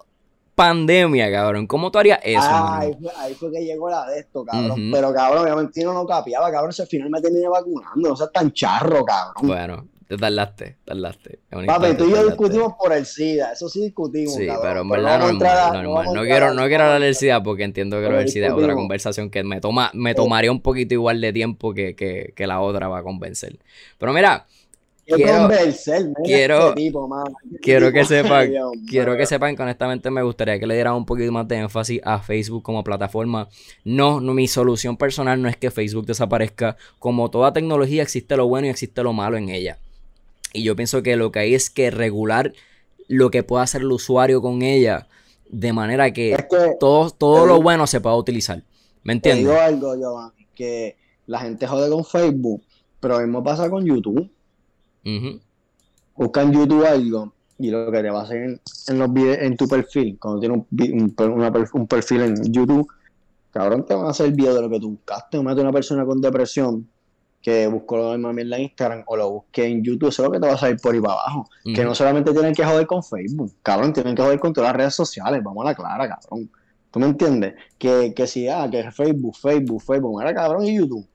pandemia, cabrón? ¿Cómo tú harías eso, Ah, ahí, fue, ahí fue que llegó la de esto, cabrón. Ujú. Pero cabrón, obviamente no capiaba, cabrón. Ese final me terminé vacunando. No seas tan charro, cabrón. Bueno, Te tardaste, tardaste. Papi, tú y yo discutimos por el SIDA, eso sí discutimos, Sí, cabrón. pero en verdad entrar normal, a- normal. No quiero, no quiero hablar del SIDA porque entiendo que del SIDA es otra conversación que me toma, me tomaría un poquito igual de tiempo que, que, que la otra va a convencer. Pero mira, quiero- quiero- este tipo, mano. Este quiero tipo, que *laughs* sepan, Dios quiero que sepan que honestamente me gustaría que le dieran un poquito más de énfasis a Facebook como plataforma. No, no, mi solución personal no es que Facebook desaparezca. Como toda tecnología existe lo bueno y existe lo malo en ella. Y yo pienso que lo que hay es que regular lo que pueda hacer el usuario con ella de manera que Es que todo, todo te lo bueno se pueda utilizar. ¿Me te entiendes? digo algo, Giovanni, que la gente jode con Facebook, pero lo mismo pasa con YouTube. Ujú. Busca en YouTube algo y lo que te va a hacer en, en los videos, en tu perfil, cuando tienes un, un una perfil en YouTube, cabrón, te van a hacer video de lo que tú buscaste. Mete una persona con depresión que buscó lo mismo en la Instagram o lo busque en YouTube, eso es lo que te va a salir por ahí para abajo. Que no solamente tienen que joder con Facebook, cabrón, tienen que joder con todas las redes sociales, vamos a la clara, cabrón. ¿Tú me entiendes? Que, que si, ah, que Facebook, Facebook, Facebook, mira, cabrón, y YouTube.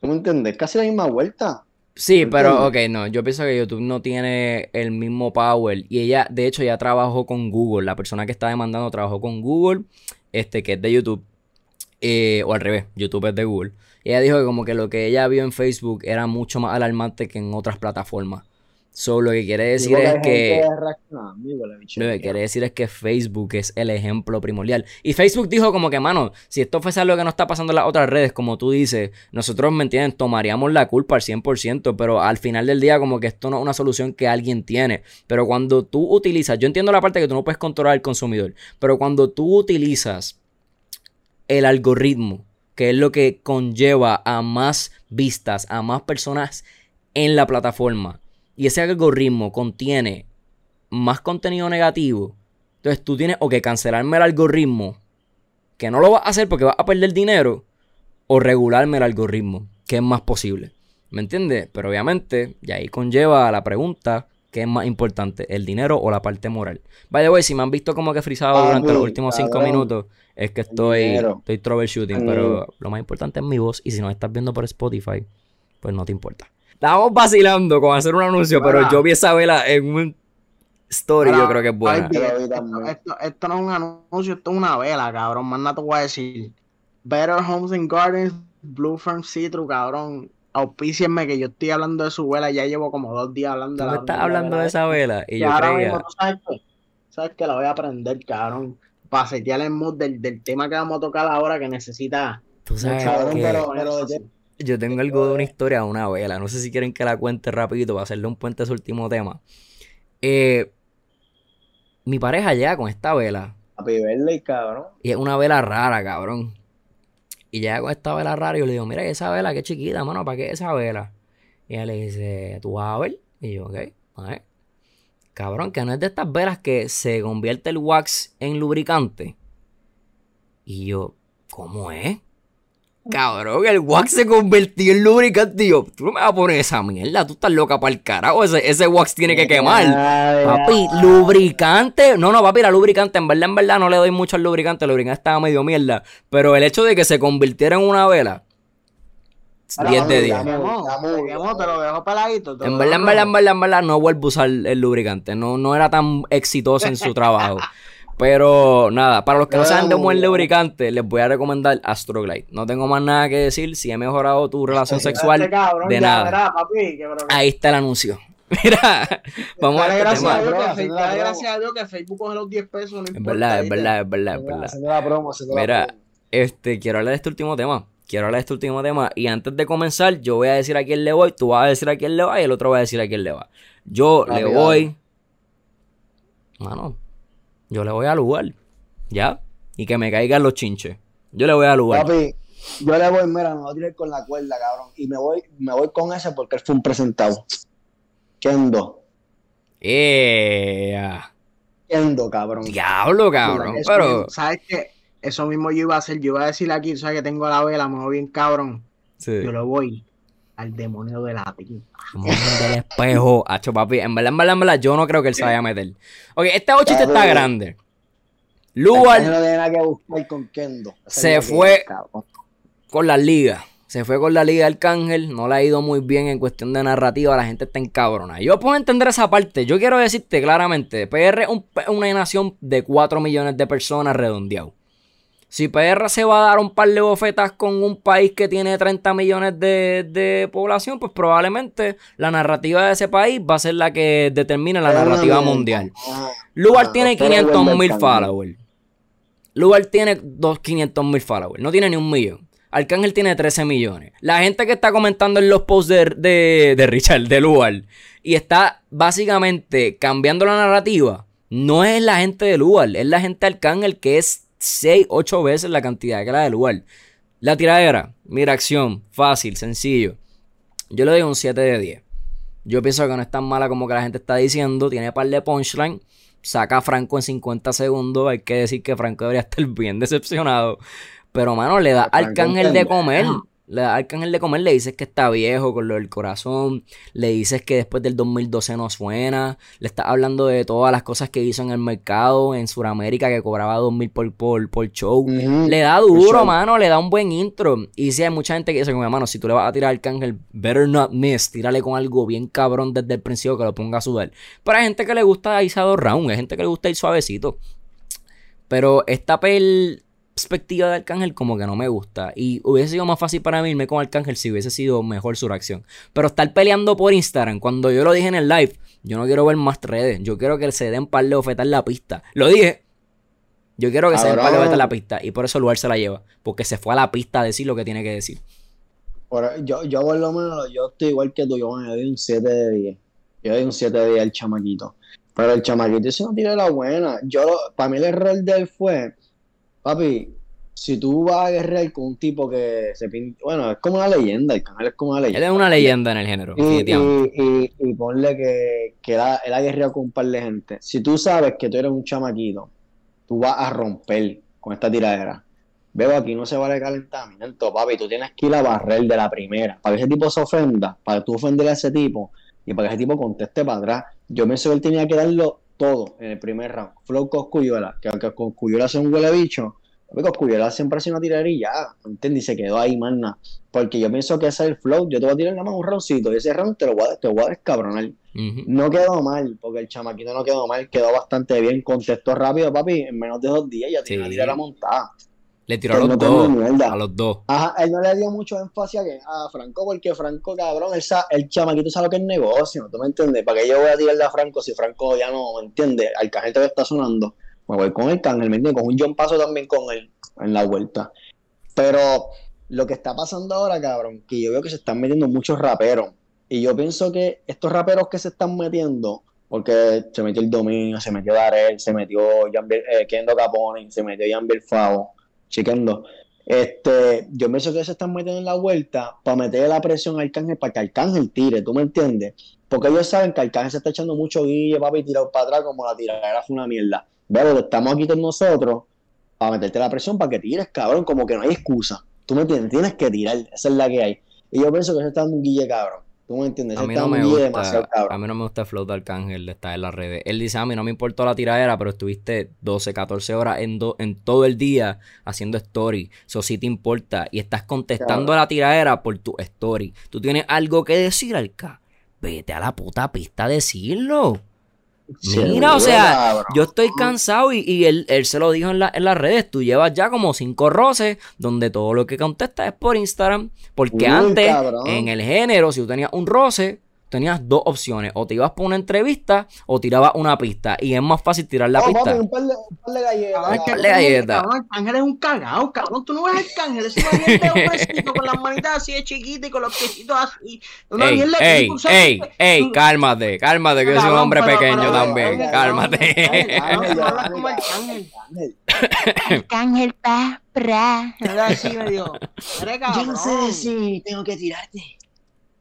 ¿Tú me entiendes? Casi la misma vuelta. Sí, pero ok, no, yo pienso que YouTube no tiene el mismo power y ella, de hecho, ya trabajó con Google, la persona que está demandando trabajó con Google, este que es de YouTube, eh, o al revés, YouTube es de Google. Y ella dijo que como que lo que ella vio en Facebook era mucho más alarmante que en otras plataformas. So, lo que quiere decir es que... Lo que quiere decir es que Facebook es el ejemplo primordial. Y Facebook dijo como que, mano, si esto fuese algo que no está pasando en las otras redes, como tú dices, nosotros, ¿me entienden? Tomaríamos la culpa al 100%, pero al final del día como que esto no es una solución que alguien tiene. Pero cuando tú utilizas, yo entiendo la parte que tú no puedes controlar al consumidor, pero cuando tú utilizas el algoritmo, que es lo que conlleva a más vistas, a más personas en la plataforma, y ese algoritmo contiene más contenido negativo, entonces tú tienes o que cancelarme el algoritmo, que no lo vas a hacer porque vas a perder dinero, o regularme el algoritmo, que es más posible. ¿Me entiendes? Pero obviamente, y ahí conlleva la pregunta, ¿qué es más importante, el dinero o la parte moral? By the way, si me han visto como que frisado durante los últimos cinco cabrón. minutos, es que estoy, estoy troubleshooting, El pero dinero. lo más importante es mi voz, y si no estás viendo por Spotify, pues no te importa. Estábamos vacilando con hacer un anuncio, pero yo vi esa vela en un story, yo creo que es buena. Esto, también. esto- esto no es un anuncio, esto es una vela, cabrón. Más nada te voy a decir. Better Homes and Gardens, Blue Farm Citrus, cabrón. Auspícienme que yo estoy hablando de su vela. Ya llevo como dos días hablando de me la estás hablando de vela esa vela y Y yo ahora creía, mismo, ¿tú sabes qué? ¿Sabes que La voy a prender, cabrón. Para setear el mood del, del tema que vamos a tocar ahora que necesita. tú sabes Cabrón, que pero- yo tengo algo de una historia de una vela. No sé si quieren que la cuente rapidito para hacerle un puente a su último tema. Eh, mi pareja llega con esta vela Papi, verle, cabrón. y es una vela rara, cabrón. Y llega con esta vela rara y le digo, mira esa vela, qué chiquita, mano, ¿para qué esa vela? Y ella le dice, ¿tú vas a ver? Y yo, ok, a ver. Cabrón, que no es de estas velas que se convierte el wax en lubricante. Y yo, ¿cómo es? Cabrón, el wax se convirtió en lubricante. Y yo, tú no me vas a poner esa mierda, tú estás loca para el carajo. Ese, ese wax tiene que quemar. Ay, Papi, lubricante. No, no, papi, la lubricante. En verdad, en verdad, no le doy mucho al lubricante. El lubricante estaba medio mierda. Pero el hecho de que se convirtiera en una vela. Ahora 10 de vamos, 10. ya, Te quemó, ya, te quemó, te lo dejo peladito. te En verdad, en verdad, en verdad, en verdad, no vuelvo a usar el lubricante. No, no era tan exitoso en su trabajo. *laughs* Pero nada, para los que no saben de un buen lubricante, les voy a recomendar Astroglide. No tengo más nada que decir. Si he mejorado tu relación Este sexual, Este cabrón, de nada. ahí está el anuncio. *laughs* Mira, vamos a Dale este gracias a. Dios Facebook- la dale gracias a Dios que Facebook coge los 10 pesos. No Es importa, verdad, es verdad, es verdad, es verdad. Haciendo la promo, Mira, la promo. Este, quiero hablar de este último tema. Quiero hablar de este último tema. Y antes de comenzar, yo voy a decir a quién le voy. Tú vas a decir a quién le va y el otro va a decir a quién le va. Yo le Rápido. voy. Mano, yo le voy al lugar. ¿Ya? Y que me caigan los chinches. Yo le voy al lugar. Papi, yo le voy, mira, me voy a tirar con la cuerda, cabrón. Y me voy, me voy con ese porque él fue un presentado. Kendo. ¡Ea! Kendo, cabrón. Diablo, cabrón. Pero. mismo, ¿Sabes qué? Eso mismo yo iba a hacer. Yo iba a decir aquí, ¿sabes que tengo la vela? Me voy bien cabrón. Sí. Yo le voy al demonio de la. Mundo del espejo. Hacho, papi. En verdad, en verdad, en verdad, yo no creo que él se vaya a meter. Ok, este 8 está Cabrón. grande. Lugar no tiene nada que buscar con Kendo. Ese Se que fue. con las ligas. Se fue con la Liga Arcángel, no le ha ido muy bien en cuestión de narrativa, la gente está encabrona. Yo puedo entender esa parte, yo quiero decirte claramente, PR es un- una nación de 4 millones de personas redondeado. Si PR se va a dar un par de bofetas con un país que tiene 30 millones de, de población, pues probablemente la narrativa de ese país va a ser la que determine la narrativa mundial. Ah, Lugar ah, tiene doctor 500 mil followers. Lugar tiene dos 500 mil followers. No tiene ni un millón. Arcángel tiene 13 millones. La gente que está comentando en los posts de, de, de Richard, de Lugar, y está básicamente cambiando la narrativa, no es la gente de Lugar, es la gente de Arcángel que es 6, 8 veces la cantidad que la de Lugar. La tiradera, mira acción, fácil, sencillo. Yo le doy un 7 de 10. Yo pienso que no es tan mala como que la gente está diciendo. Tiene par de punchline. Saca a Franco en 50 segundos. Hay que decir que Franco debería estar bien decepcionado. Pero, mano, le da arcángel de comer. Le da arcángel de comer. Le dices que está viejo con lo del corazón. Le dices que después del 2012 no suena. Le está hablando de todas las cosas que hizo en el mercado en Sudamérica que cobraba 2000 por, por, por show. Le da duro, mano, le da un buen intro. Y si hay mucha gente que dice, como mano, si tú le vas a tirar al Arcángel, better not miss. Tírale con algo bien cabrón desde el principio que lo ponga a sudar. Pero hay gente que le gusta dos rounds, hay gente que le gusta ir suavecito. Pero esta perspectiva de Arcángel como que no me gusta. Y hubiese sido más fácil para mí irme con Arcángel si hubiese sido mejor su reacción. Pero estar peleando por Instagram, cuando yo lo dije en el live, yo no quiero ver más redes. Yo quiero que se den par de ofertas en la pista. Lo dije. Yo quiero que se den par de ofertas en la pista. Y por eso Lugar se la lleva. Porque se fue a la pista a decir lo que tiene que decir. Yo, yo por lo menos, yo estoy igual que tú, yo me doy un 7 de 10. Yo doy un 7 de 10 al chamaquito. Pero el chamaquito si no tiene la buena. Yo, para mí el error de él fue, papi, si tú vas a guerrear con un tipo que se pinta, bueno, es como una leyenda, el canal es como una Él leyenda. es una leyenda en el género, Y, y, y, y ponle que, que él, ha, él ha guerreado con un par de gente. Si tú sabes que tú eres un chamaquito, tú vas a romper con esta tiradera. Veo aquí no se vale calentamiento, papi. Tú tienes que ir a barrer de la primera. Para que ese tipo se ofenda, para que tú ofender a ese tipo y para que ese tipo conteste para atrás. Yo pienso que él tenía que darlo todo en el primer round. Flow Coscuyuela, que aunque Coscuyuela sea un huele bicho, papi, Coscuyuela siempre ha sido una ya, ¿entiendes? Y se quedó ahí, más nada. Porque yo pienso que ese es el flow. Yo te voy a tirar nada más un roundcito y ese round te lo voy a, te voy a descabronar. Ujú. No quedó mal, porque el chamaquito no quedó mal, quedó bastante bien, contestó rápido, papi, en menos de dos días ya tiene Sí. una tirada montada. Le tiró a los no dos. A los dos. Ajá, él no le dio mucho énfasis a, que- a Franco, porque Franco, cabrón, el chamaquito sabe lo que es negocio, ¿tú me entiendes? ¿Para qué yo voy a tirarle a Franco si Franco ya no, ¿me entiendes? Al cajete que está sonando, me voy con el cángel, ¿me entiendes? Con un John Paso también con él en la vuelta. Pero lo que está pasando ahora, cabrón, que yo veo que se están metiendo muchos raperos. Y yo pienso que estos raperos que se están metiendo, porque se metió el Dominio, se metió Darel, se metió eh, Kendo Capone, se metió Janvier Favo, Chiquendo. Este, yo pienso que se están metiendo en la vuelta para meterle la presión al Arcángel para que Arcángel tire, ¿tú me entiendes? Porque ellos saben que Arcángel se está echando mucho guille, papi, tirado para atrás como la tiradera fue una mierda. Pero estamos aquí con nosotros para meterte la presión para que tires, cabrón, como que no hay excusa. ¿Tú me entiendes? Tienes que tirar, esa es la que hay. Y yo pienso que se está dando un guille, cabrón. ¿Tú me entiendes? A mí no me gusta, a mí no me gusta el flow de Arcángel de estar en las redes. Él dice, a mí no me importó la tiradera, pero estuviste 12, 14 horas en, do- en todo el día haciendo story. Eso sí te importa. Y estás contestando a la tiradera por tu story. Tú tienes algo que decir, Arca. Vete a la puta pista a decirlo. Mira, Seguro, o sea, yo estoy cansado y, y él, él se lo dijo en, la- en las redes. Tú llevas ya como cinco roces donde todo lo que contestas es por Instagram. Porque Uy, antes, cabrón. en el género, si tú tenías un roce, tenías dos opciones. O te ibas por una entrevista o tirabas una pista. Y es más fácil tirar la Oh, pista. papi, un par de, un par de galletas. Cabrón, es que Dale el cángel- galleta. cabrón, el cángel es un cagao, cabrón. Tú no ves el cángel, ese valiente hombrecito con las manitas así de chiquita y con los piecitos así. Una Ey, mierda ey, ey, ey, tú- cálmate, cálmate, que yo soy un hombre pero- pequeño pero- también. pero- Cálmate. Arcángel pa, pra. Era así medio. Mire, Yo no sé si tengo que tirarte.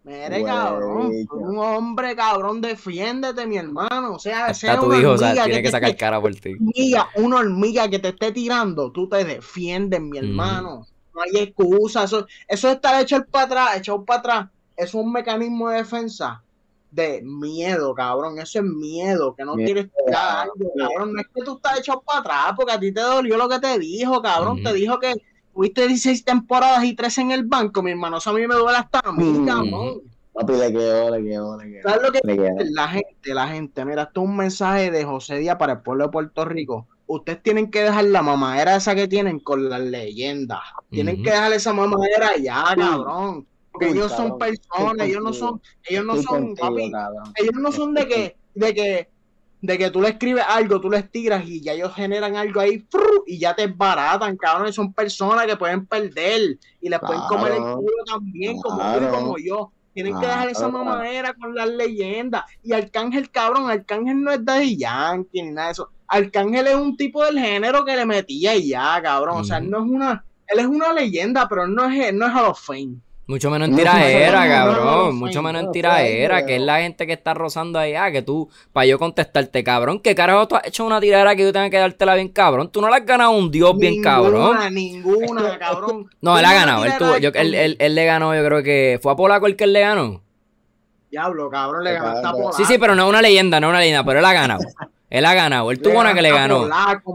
Mire, cabrón. Un hombre, cabrón, defiéndete, mi hermano. O sea, sea tu una hijo, o sea, hormiga tiene que que te sacar esté- cara por ti. hormiga, una hormiga que te esté tirando, tú te defiendes, mi hermano. No hay excusa. Eso, eso de estar echado para atrás, echado para atrás, es un mecanismo de defensa de miedo, cabrón. Eso es miedo, que no Miedo, quieres tirar algo, cabrón. No es que tú estás echado para atrás porque a ti te dolió lo que te dijo, cabrón. Te dijo que, tuviste 16 temporadas y 3 en el banco, mi hermano, eso a mí me duele hasta a mí, Mm. cabrón. Papi, le quedó, le quedó, le quedó. ¿Sabes lo que la gente, la gente? Mira, esto es un mensaje de José Díaz para el pueblo de Puerto Rico. Ustedes tienen que dejar la mamadera esa que tienen con las leyendas. Tienen que dejar esa mamadera ya, cabrón. Porque ellos son personas, ellos no son, ellos no son, papi, ellos no son de que, de que, de que tú le escribes algo, tú les tiras y ya ellos generan algo ahí ¡fru! y ya te baratan, cabrón. y Son personas que pueden perder y les pueden comer el culo también, como tú y Claro. como yo. Tienen que dejar esa mamadera con las leyendas. Y Arcángel, cabrón, Arcángel no es Daddy Yankee ni nada de eso. Arcángel es un tipo del género que le metía y ya, cabrón. O sea, él no es una, él es una leyenda, pero él no es, no es Hall of Fame. Mucho menos en tiraera, cabrón. Mucho no, menos en tiraera, que es la gente que está rozando ahí. Ah, que tú, para yo contestarte, cabrón. ¿Qué carajo tú has hecho una tiradera que yo tenga que dártela bien, cabrón? Tú no la has ganado un dios bien, cabrón. Ninguna, ninguna, cabrón. *laughs* No, él ha ganado. Él, tuvo, yo, él, él, él le ganó, yo creo que. ¿Fue a Polaco el que él le ganó? Diablo, cabrón, le a. Polaco. Sí, sí, pero no es una leyenda, no es una leyenda, pero él ha ganado. *laughs* Él ha ganado. Él tuvo una que le ganó.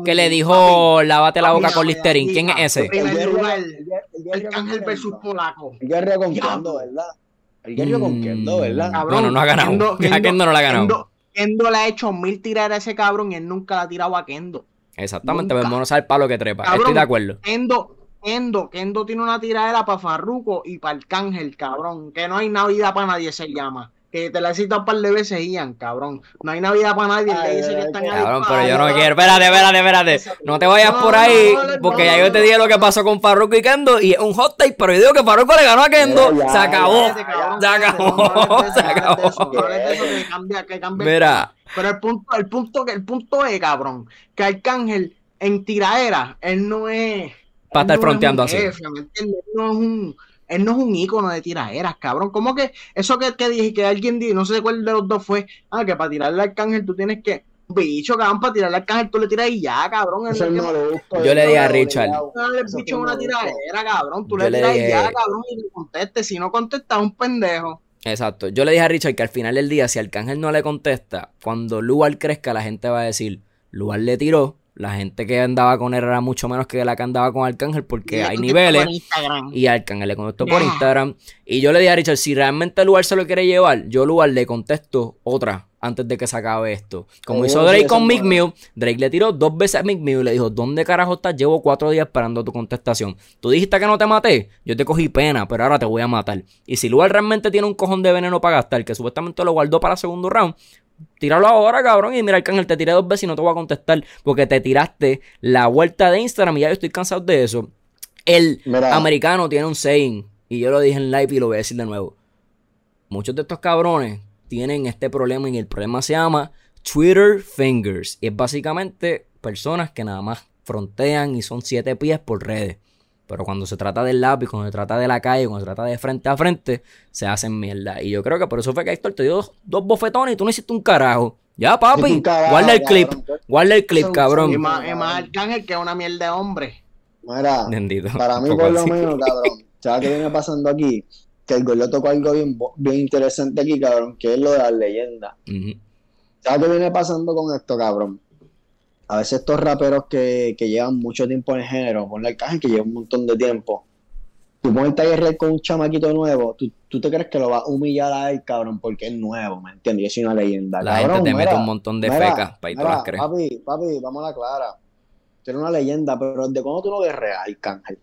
Que le dijo, lávate la boca con la Listerine. ¿Quién es ese? El guerrero- lugar, el guer- el guerrero Arcángel con versus. Polaco. El guerrero con. Kendo, ¿verdad? El guerrero con Kendo, ¿verdad? Mm, No, no, no ha ganado. Kendo- *laughs* A Kendo no la ha ganado. Kendo, le ha hecho mil tirar a ese cabrón y él nunca la ha tirado a Kendo. Exactamente, el mono sabe el palo que trepa. Cabrón. Estoy de acuerdo. Kendo, Kendo, Kendo tiene una tiradera para Farruko y para Arcángel, cabrón. Que no hay Navidad para nadie, se llama. Que te la he citado un par de veces, Ian, cabrón. No hay Navidad para nadie. Le dice que están ahí Cabrón, para- pero yo no quiero. Espérate, espérate, espérate. No te vayas No, por ahí, no, no, porque no, ya yo te no. dije lo que pasó con Farruko y Kendo y es un hot take, pero yo digo que Farruko le ganó a Kendo. Ya, Se acabó. Se acabó. *laughs* Se acabó. Mira, Pero el punto, el punto, el punto es, cabrón, que Arcángel en tiraera, él no es. Pa' él estar no fronteando es un así. jefe, ¿me entiendes? Él no es un. Él no es un ícono de tiraderas, cabrón. ¿Cómo que eso que, que dije que alguien dijo, no sé cuál de los dos fue, ah, que para tirarle al Arcángel tú tienes que. Bicho, cabrón, para tirarle al Arcángel tú le tiras y ya, cabrón. Eso no que- molusco, Yo le dije a Richard. le bicho una tiradera, cabrón. Tú Yo le le tiras y ya, cabrón, y le contestes. Si no contestas, un pendejo. exacto. Yo le dije a Richard que al final del día, si Arcángel no le contesta, cuando Lugar crezca, la gente va a decir, Lugar le tiró. La gente que andaba con él era mucho menos que la que andaba con Arcángel, porque hay niveles. Y Arcángel le contestó por. Instagram. Y yo le dije a Richard, si realmente Lugar se lo quiere llevar, yo Lugar le contesto otra antes de que se acabe esto. Como Oh, hizo sí, Drake con Mick. Mill, Drake le tiró dos veces a Mick Mill y le dijo, ¿dónde carajo estás? Llevo cuatro días esperando tu contestación. Tú dijiste que no te maté, yo te cogí pena, pero ahora te voy a matar. Y si Lugar realmente tiene un cojón de veneno para gastar, que supuestamente lo guardó para el segundo round, Tíralo ahora, cabrón. Y mira, Arcángel, te tiré dos veces y no te voy a contestar. Porque te tiraste la vuelta de Instagram y ya yo estoy cansado de eso. El Mira. americano tiene un saying. Y yo lo dije en live y lo voy a decir de nuevo. Muchos de estos cabrones tienen este problema y el problema se llama Twitter Fingers. Y es básicamente personas que nada más frontean y son siete pies por redes. Pero cuando se trata del lápiz, cuando se trata de la calle, cuando se trata de frente a frente, se hacen mierda. Y yo creo que por eso fue que Héctor te dio dos, dos bofetones y tú no hiciste un carajo. Ya, papi, carajo, guarda el clip, cabrón. guarda el clip, Son- Y cabrón. más, y más Arcángel que es una mierda de hombre. Mira, Bendito. para mí por lo menos, cabrón, ¿sabes qué viene pasando aquí? Que el gordo tocó algo bien, interesante aquí, cabrón, que es lo de las leyendas. ¿Sabes qué viene pasando con esto, cabrón? A veces estos raperos que, que llevan mucho tiempo en el género, ponle el caja que lleva un montón de tiempo. Tú pones el taller con un chamaquito nuevo, tú, tú te crees que lo vas a humillar a él, cabrón, porque es nuevo, ¿me entiendes? Yo soy una leyenda, La cabrón. gente te mete un montón de fecas para y tú las crees. Papi, papi, vamos a la clara. Tú eres una leyenda, pero ¿de cuándo tú no guerreas, Arcángel?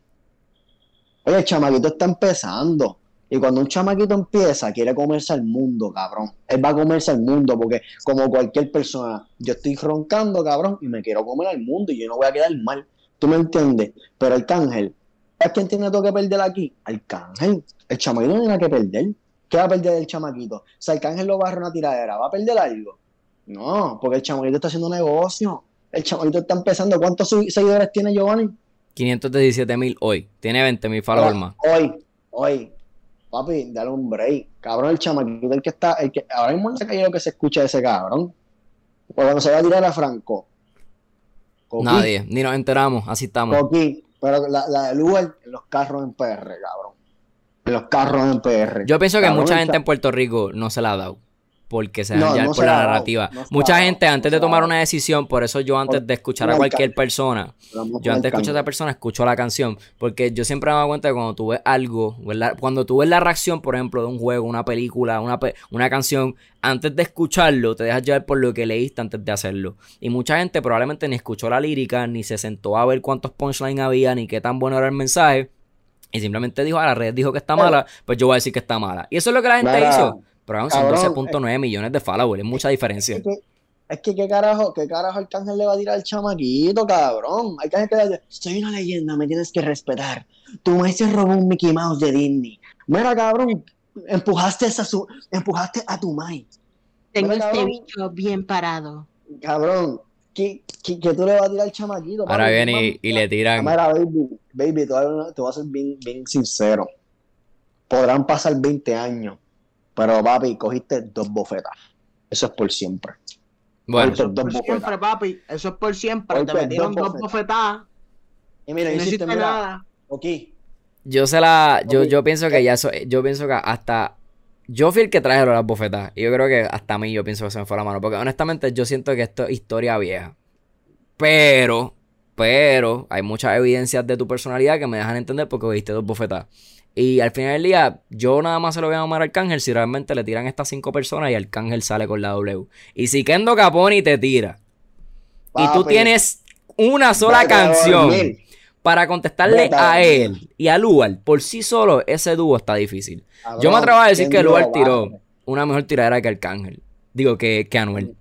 Oye, el chamaquito está empezando. Y cuando un chamaquito empieza, quiere comerse al mundo, cabrón. Él va a comerse al mundo porque, como cualquier persona, yo estoy roncando, cabrón, y me quiero comer al mundo y yo no voy a quedar mal. ¿Tú me entiendes? Pero Arcángel, ¿sabes quién tiene todo que perder aquí? Arcángel. El chamaquito no tiene nada que perder. ¿Qué va a perder el chamaquito? Si Arcángel lo barra una tiradera, ¿va a perder algo? No, porque el chamaquito está haciendo negocio. El chamaquito está empezando. ¿Cuántos seguidores tiene Giovanni? 517 mil hoy. Tiene 20 mil followers más. Hoy, hoy. Papi, dale un break. Cabrón, el chamaquito, el que está, el que ahora mismo en la calle lo que se escucha de ese cabrón. O cuando se va a tirar a Franco. Nadie. Ni nos enteramos. Así estamos. Coqui. Pero la, la del Uber los carros en PR, cabrón. Los carros en PR. Yo pienso que mucha gente en Puerto Rico no se la ha dado. Porque se No, dejan llevar no por la narrativa. no Mucha gente antes de tomar una decisión, por eso yo antes de escuchar a cualquier persona, yo antes de escuchar a esa persona escucho la canción, porque yo siempre me doy cuenta que cuando tú ves algo, ¿verdad? cuando tú ves la reacción, por ejemplo, de un juego, una película, una, pe- una canción, antes de escucharlo, te dejas llevar por lo que leíste antes de hacerlo. Y mucha gente probablemente ni escuchó la lírica, ni se sentó a ver cuántos punchlines había, ni qué tan bueno era el mensaje. Y simplemente dijo, a la red dijo que está mala, pues yo voy a decir que está mala. Y eso es lo que la gente hizo. Pero aún son cabrón, 12.9 millones de followers, es mucha diferencia. Es que, es que qué carajo, qué carajo Arcángel le va a tirar al chamaquito, cabrón. Arcángel que le va a decir, soy una leyenda, me tienes que respetar. Tu maestro robó un Mickey Mouse de Disney. Mira, cabrón, empujaste a su, empujaste a tu mai. Tengo este bicho bien parado. Cabrón, ¿qué, qué, qué tú le vas a tirar al chamaquito? Ahora papi? viene y, y le tiran. Mira, baby, baby, te voy a, te voy a ser bien, bien sincero. Podrán pasar 20 años, pero papi, cogiste dos bofetas. Eso es por siempre. Bueno, Cogiste Por dos bofetas. siempre, papi. Eso es por siempre. Golpe, Te metieron dos dos bofetadas. Y mira, no hiciste, mira, nada. aquí. yo se la. Yo, yo pienso que ya eso. Yo pienso que hasta. Yo fui el que traje las bofetas. Y yo creo que hasta a mí yo pienso que se me fue la mano. Porque honestamente yo siento que esto es historia vieja. Pero. Pero. Hay muchas evidencias de tu personalidad que me dejan entender porque cogiste dos bofetas. Y al final del día, yo nada más se lo voy a llamar a Arcángel si realmente le tiran estas cinco personas y Arcángel sale con la W. Y si Kendo Caponi te tira. Y tú tienes una sola canción para contestarle a él y a Lugar por sí solo, ese dúo está difícil. Cabrón, Yo me atrevo a decir ¿quién que dijo, tiró una mejor tiradera que Arcángel. Digo, que, que Anuel.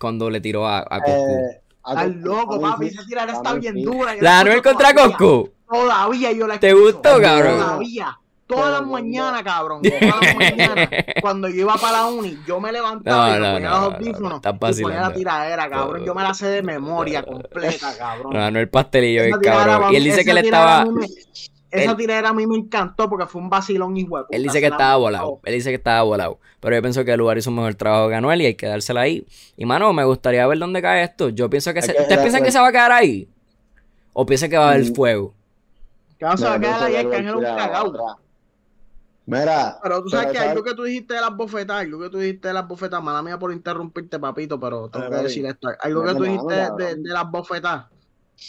Cuando le tiró a, a Coscu. Eh, a Estás Coscu, loco, papi. Esa tirada está bien dura. La Anuel contra. Coscu. Todavía yo la ¿Te escucho. gustó, cabrón? Todavía. Todas las mañanas, cabrón. Todas las *laughs* mañanas. Cuando yo iba para la uni, yo me levantaba No, y me no, ponía no, los no, no, audífonos estás y ponía la tiradera, cabrón. Yo me la sé de memoria No. completa, cabrón. No, pastelillo, Esa bien tiradera, cabrón. Y él dice que a estaba. Esa él- tiradera a mí me encantó porque fue un vacilón hijo de puta. Él dice Se que estaba volado. Él dice que estaba volado. Pero yo pienso que el lugar hizo un mejor trabajo que Anuel y hay que dársela ahí. Y mano, me gustaría ver dónde cae esto. Yo pienso que se... que ¿Ustedes piensan que se va a quedar ahí? ¿O piensan que va a haber Mm. fuego? Que a No, quedar no, ahí, eso el lo que Ángel es un otra. Mira, Pero tú sabes pero que ¿sabes? algo que tú dijiste de las bofetas, algo que tú dijiste de las bofetas, mala mía por interrumpirte, papito, pero tengo Dale, que decir esto. Algo que tú dijiste de, las bofetas,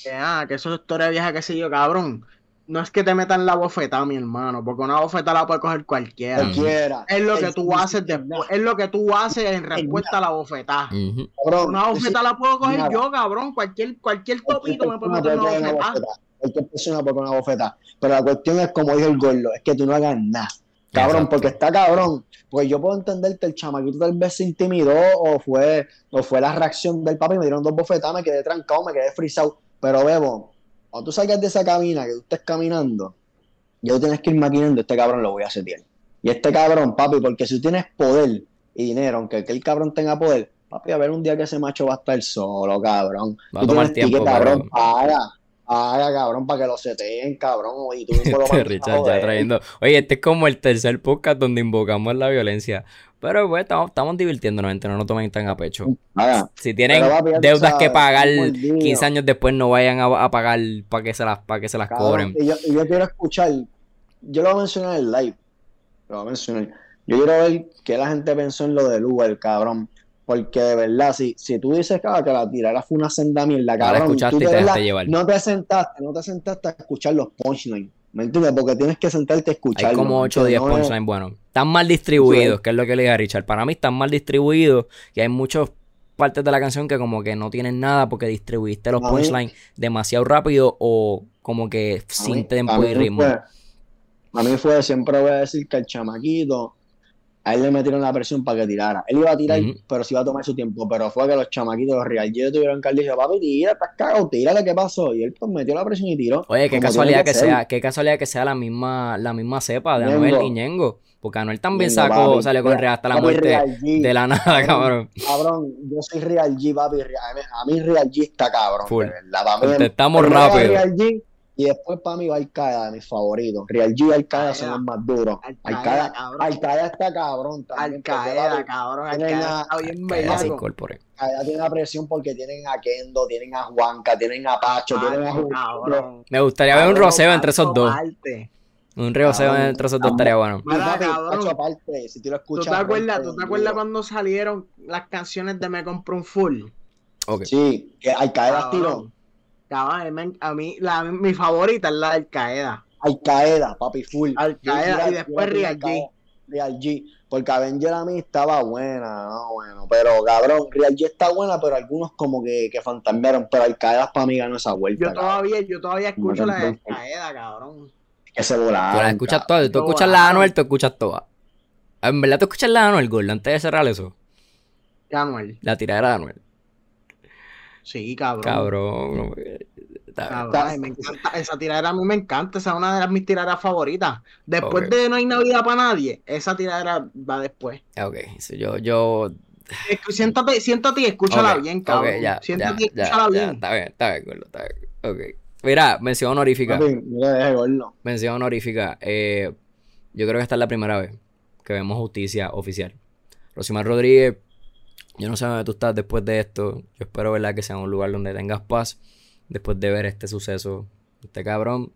que ah, que eso es historia vieja, que sé yo, cabrón. No es que te metan la bofeta, mi hermano, porque una bofeta la puede coger cualquiera. Cualquiera. Es lo que tú haces después, es lo que tú haces en respuesta a la bofeta. Ujú. Cabrón, Una bofeta la puedo coger Nada. yo, cabrón. Cualquier, cualquier topito me puede meter una puede coger bofeta. bofeta. Cualquier persona puede coger una bofeta. Pero la cuestión es, como dijo el gordo, es que tú no hagas nada. Cabrón, Exacto. porque está cabrón. Pues yo puedo entender que el chamaquito tal vez se intimidó o fue, o fue la reacción del papi, me dieron dos bofetadas, me quedé trancado, me quedé frisado. Pero Bebo, cuando tú salgas de esa cabina, que tú estés caminando, tú tienes que ir maquinando, este cabrón lo voy a setear. Y este cabrón, papi, porque si tú tienes poder y dinero, aunque aquel cabrón tenga poder, papi, a ver un día que ese macho va a estar solo, cabrón. Va a Tú tienes tiempo, ticket, cabrón, paga, paga, cabrón, para que lo seteen, cabrón, y tú mismo lo *laughs* Este Richard ya trayendo. Oye, este es como el tercer podcast donde invocamos la violencia. Pero pues estamos, estamos divirtiéndonos, gente. No nos tomen tan a pecho. Paga. Si tienen papi, deudas que pagar un mordido. 15 años después, no vayan a, a pagar para que se las, para que se las Cabrón, cobren. y yo, quiero escuchar, yo lo voy a mencionar en el live, lo voy a mencionar. Yo quiero ver qué la gente pensó en lo del Uber, cabrón. Porque de verdad, si, si tú dices cabrón, que la tirada fue una senda mierda, No la cabrón, escuchaste tú y te dejaste llevar. no te sentaste, no te sentaste a escuchar los punchlines. ¿Me entiendes? Porque tienes que sentarte a escuchar. Hay como 8 o 10 punchlines buenos. Están mal distribuidos, que es lo que le dije a Richard. Para mí están mal distribuidos y hay muchas partes de la canción que como que no tienen nada porque distribuiste los mí- punchlines demasiado rápido o como que sin tempo y ritmo. Fue, a mí fue, siempre voy a decir que el chamaquito, a él le metieron la presión para que tirara. Él iba a tirar, pero sí iba a tomar su tiempo. Pero fue que los chamaquitos, los Real G tuvieron que dijo, papi, tira, estás cagado, tírale, ¿qué pasó? Y él pues metió la presión y tiró. Oye, qué casualidad que sea, qué casualidad que sea la misma, la misma cepa de Ñengo. Anuel y Ñengo. Porque Anuel también Ñengo, sacó, papi. salió con Real hasta la muerte de la nada, cabrón. Cabrón, yo soy Real G, papi. Real- A mí, a mí Real G está cabrón. Full. Contestamos primero va rápido. Real G y después para mí va de mis favoritos. Real G y Al-Qaeda son los más duros. Cabrón. Al-Qaeda está cabrón papi, cabrón. Al tienen caer a- está bien bellaco. tiene la presión porque tienen a Kendo, tienen a Juanca, tienen a Pacho, tienen a Julio. cabrón. Me gustaría ver un roceo entre esos dos. parte. Un Cabrón, entre esos dos estaría bueno. Aparte, si tú lo ¿Tú escuchas. te acuerdas, ¿tú te acuerdas cuando salieron las canciones de Me Compré un Full? Sí, que Cabrón. tiró. Cabrón, a mí, me- a mí la, mi favorita es la de Al Qaeda. Al Qaeda, papi, full. Al Qaeda y después Real G. Real G. Porque Avenger a mí estaba buena, no, bueno. Pero cabrón, Real G está buena, pero algunos como que, que fantasmearon. Pero Al Qaeda para mí ganó esa vuelta. Yo cabrón. todavía, yo todavía escucho la de Al Qaeda, cabrón. Que se volaron. Tú escuchas todas. Tú escuchas la. Anuel, tú escuchas todas. En verdad, tú escuchas la de Anuel, Gordo, antes de cerrar eso. Anuel. La tiradera de Anuel. Sí, cabrón. Cabrón. Cabrón, ay, me encanta. Esa tiradera a mí me encanta. Esa es una de las mis tiraderas favoritas. Después Ok. de No hay Navidad para nadie, esa tiradera va después. Ok, sí, yo, yo. Siéntate, siéntate y escúchala ok, bien, cabrón. ya, siéntate ya, y escúchala ya, bien. ya, Está bien, está bien, Gordo, está bien. Mira, mención honorífica. Papi, gordo. Mención honorífica. eh, yo creo que esta es la primera vez que vemos justicia oficial. Rosimar Rodríguez, yo no sé dónde tú estás después de esto. Yo espero, ¿verdad?, que sea un lugar donde tengas paz después de ver este suceso. Este cabrón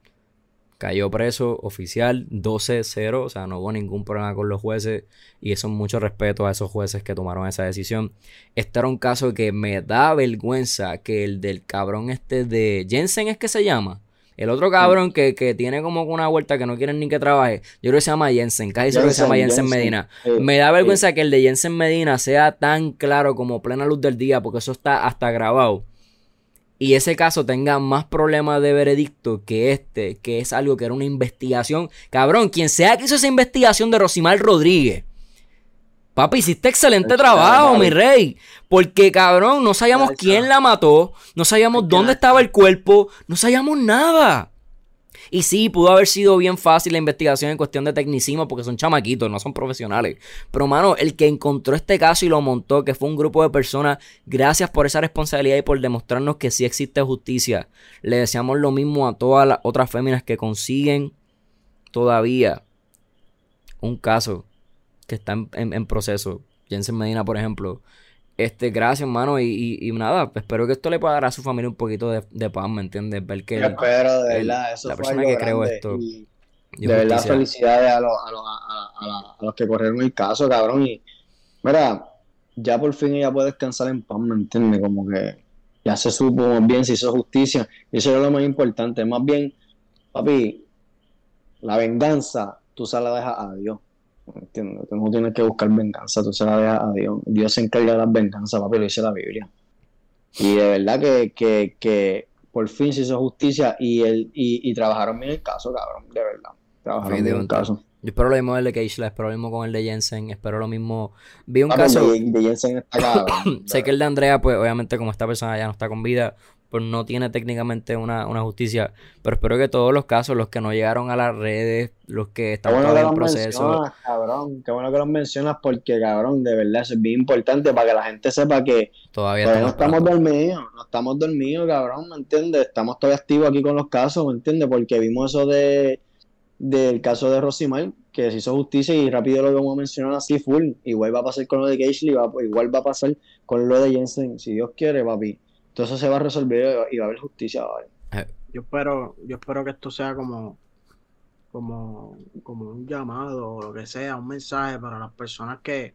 cayó preso oficial 12-0, o sea, no hubo ningún problema con los jueces y eso es mucho respeto a esos jueces que tomaron esa decisión. Este era un caso que me da vergüenza que el del cabrón este de Jensen es que se llama. El otro cabrón que, que tiene como una vuelta que no quieren ni que trabaje. Yo creo que se llama Jensen. Casi que se llama Jensen Jensen, Medina. Me da vergüenza que el de Jensen Medina sea tan claro como plena luz del día, porque eso está hasta grabado. Y ese caso tenga más problemas de veredicto que este, que es algo que era una investigación. Cabrón, quien sea que hizo esa investigación de Rosimar Rodríguez. Papi, hiciste excelente trabajo, mi rey. Porque, cabrón, no sabíamos quién la mató, no sabíamos dónde estaba el cuerpo, no sabíamos nada. Y sí, pudo haber sido bien fácil la investigación en cuestión de tecnicismo porque son chamaquitos, no son profesionales. Pero, mano, el que encontró este caso y lo montó, que fue un grupo de personas, gracias por esa responsabilidad y por demostrarnos que sí existe justicia. Le deseamos lo mismo a todas las otras féminas que consiguen todavía un caso que está en, en- en proceso. Jensen Medina, por ejemplo. Este, gracias, hermano. Y, y- y nada, espero que esto le pueda dar a su familia un poquito de, de paz, ¿me entiendes? Ver que Yo espero, de el- verdad, eso la fue persona que creó esto y de verdad, justicia. felicidades a los, a, los, a la- a los que corrieron el caso, cabrón. Y, mira, ya por fin ella puede descansar en paz, ¿me entiendes? Como que ya se supo más bien, se hizo justicia. Y eso es lo más importante. Más bien, papi, la venganza, tú se la dejas a Dios. ¿Me entiendes? Tú no tienes que buscar venganza, tú se la dejas a Dios. Dios se encarga de las venganzas, papi, lo dice la Biblia. Y de verdad que, que, que por fin se hizo justicia y, el, y, y trabajaron bien el caso, cabrón, de verdad. Trabajaron bien el caso. Yo espero lo mismo del de Keishla, espero lo mismo con el de Jensen, espero lo mismo. Vi un caso, de, de Jensen está cabrón. *coughs* sé que el de Andrea, pues obviamente como esta persona ya no está con vida, pues no tiene técnicamente una, una justicia, pero espero que todos los casos, los que no llegaron a las redes, los que están bueno en proceso, mencionas, cabrón. Qué bueno que los mencionas porque, cabrón, de verdad, eso es bien importante para que la gente sepa que todavía todavía no estamos dormidos, no estamos dormidos, cabrón, ¿me entiendes? Estamos todavía activos aquí con los casos, ¿me entiendes? Porque vimos eso de del caso de Rosimar, que se hizo justicia y rápido lo vamos a mencionar así full. Igual va a pasar con lo de Keishley, va, igual va a pasar con lo de Jensen, si Dios quiere, papi. Todo eso se va a resolver y va a haber justicia, ¿vale? Yo espero, yo espero que esto sea como, como, como un llamado o lo que sea, un mensaje para las personas que,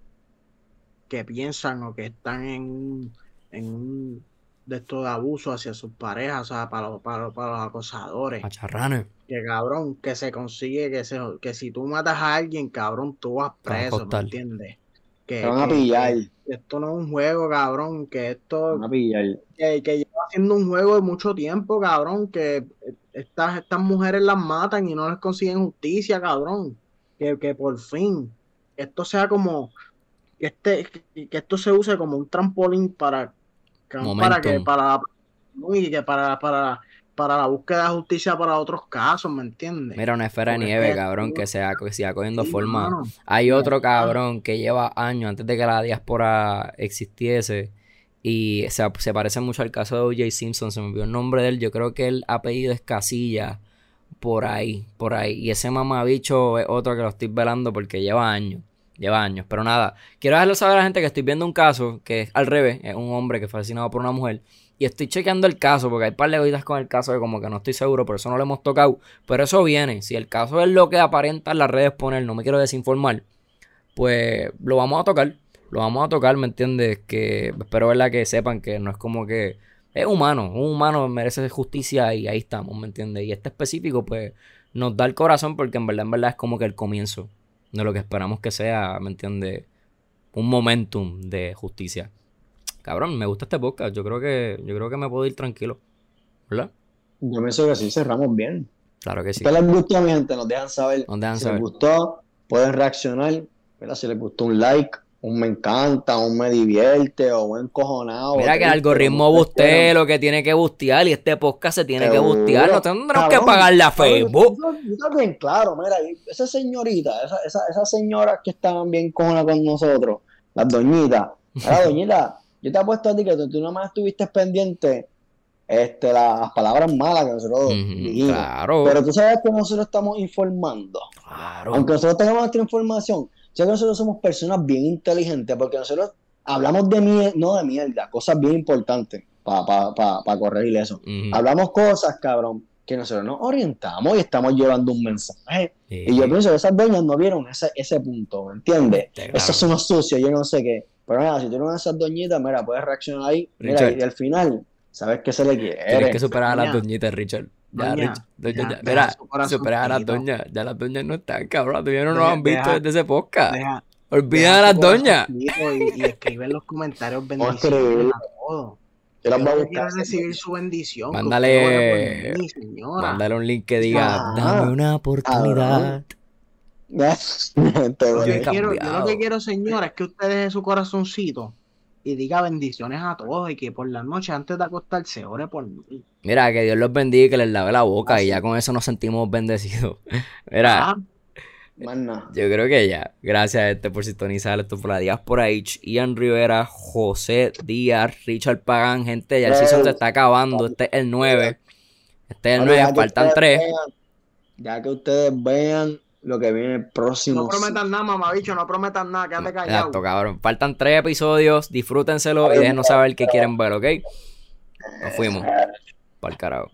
que piensan o que están en, un- en un de estos de abuso hacia sus parejas, o sea, para los, para los, para los acosadores. Macharranes. Que cabrón, que se consigue, que se, que si tú matas a alguien, cabrón, tú vas preso, ¿me entiendes? Que, Te van a que- pillar, que esto no es un juego, cabrón, que te esto van a pillar. que, que lleva haciendo un juego de mucho tiempo, cabrón, que estas, estas mujeres las matan y no les consiguen justicia, cabrón. Que, que por fin esto sea como, que, este, que, esto se use como un trampolín para, para que para y que para, para, para la búsqueda de justicia para otros casos, ¿me entiendes? Mira, una esfera de nieve, es cabrón, que se que siga cogiendo Sí, forma. mano. Hay otro cabrón que lleva años antes de que la diáspora existiese y se, se parece mucho al caso de O.J. Simpson, se me olvidó el nombre de él, yo creo que el apellido es Casilla, por ahí, por ahí. Y ese mamabicho es otro que lo estoy velando porque lleva años, lleva años. Pero nada, quiero dejarlo saber a la gente que estoy viendo un caso que es al revés, es un hombre que fue asesinado por una mujer Y estoy chequeando el caso, porque hay par de cositas con el caso que como que no estoy seguro, por eso no lo hemos tocado. Pero eso viene. Si el caso es lo que aparenta en las redes poner, no me quiero desinformar, pues lo vamos a tocar. Lo vamos a tocar, ¿me entiendes? Que espero verdad que sepan que no es como que es humano, un humano merece justicia y ahí estamos, ¿me entiendes? Y este específico, pues, nos da el corazón porque en verdad, en verdad es como que el comienzo de lo que esperamos que sea, ¿me entiendes? Un momentum de justicia. Cabrón, me gusta este podcast. Yo creo que, yo creo que me puedo ir tranquilo. ¿Verdad? Yo pienso que sí cerramos bien. Claro que sí. Si les gustó, mi gente, nos dejan saber. Nos dejan si saber. les gustó, pueden reaccionar. ¿verdad? Si les gustó un like, un me encanta, un me divierte o un encojonado. Mira que el algoritmo quieran. lo que tiene que bustear y este podcast se tiene que bustear. No tendremos que pagarle a Facebook. Yo, también, claro, mira, esa señorita, esa, esa, esas señoras que estaban bien cojonas con nosotros, las doñitas, la *laughs* doñita, yo te apuesto a ti que tú, tú nomás estuviste pendiente este, las palabras malas que nosotros dijimos. claro, Pero tú sabes que nosotros estamos informando. claro. Aunque nosotros tengamos nuestra información, sé que nosotros somos personas bien inteligentes porque nosotros hablamos de mierda, no de mierda, cosas bien importantes para pa, pa, pa corregir eso. Hablamos cosas, cabrón, que nosotros nos orientamos y estamos llevando un mensaje. Sí. Y yo pienso que esas doñas no vieron ese, ese punto, ¿me entiendes? Claro. Esos son los sucios, yo no sé qué. Pero nada, si tú eres esas doñitas, mira, puedes reaccionar ahí. Mira, y al final, sabes que se le Tienes quiere. que superar a las doñitas, Richard. Ya, Doña, Richard. Doña, ya, ya. deja Mira, su corazoncito. superar a las doñas. Ya las doñas no están, cabrón. Todavía no nos han visto deja- desde ese podcast. Deja- Olvida deja a las doñas. Y, y escribe en los comentarios *laughs* bendiciones a todos. Yo las voy a buscar. recibir su bendición. Mándale- mí. Mándale un link que diga, Ah, dame una oportunidad. Te *laughs* Yo, quiero, lo que quiero, señora, es que usted deje su corazoncito y diga bendiciones a todos y que por la noche antes de acostarse ore por mí. Mira, que Dios los bendiga y que les lave la boca y ya con eso nos sentimos bendecidos. *laughs* Mira, Ah, yo creo que ya. Gracias este por sintonizar esto por la diáspora H. Ian Rivera, José Díaz, Richard Pagan, gente, ya el season se está acabando. Este es el 9. Este es el Bueno, 9, ya que faltan ustedes 3. vean- ya que ustedes vean lo que viene el próximo. no prometan nada, mamabicho, no prometan nada, quédate callado. Exacto, cabrón. Faltan 3 episodios, disfrútenselo y déjenos saber qué quieren ver, ¿ok? Nos fuimos. Para el carajo.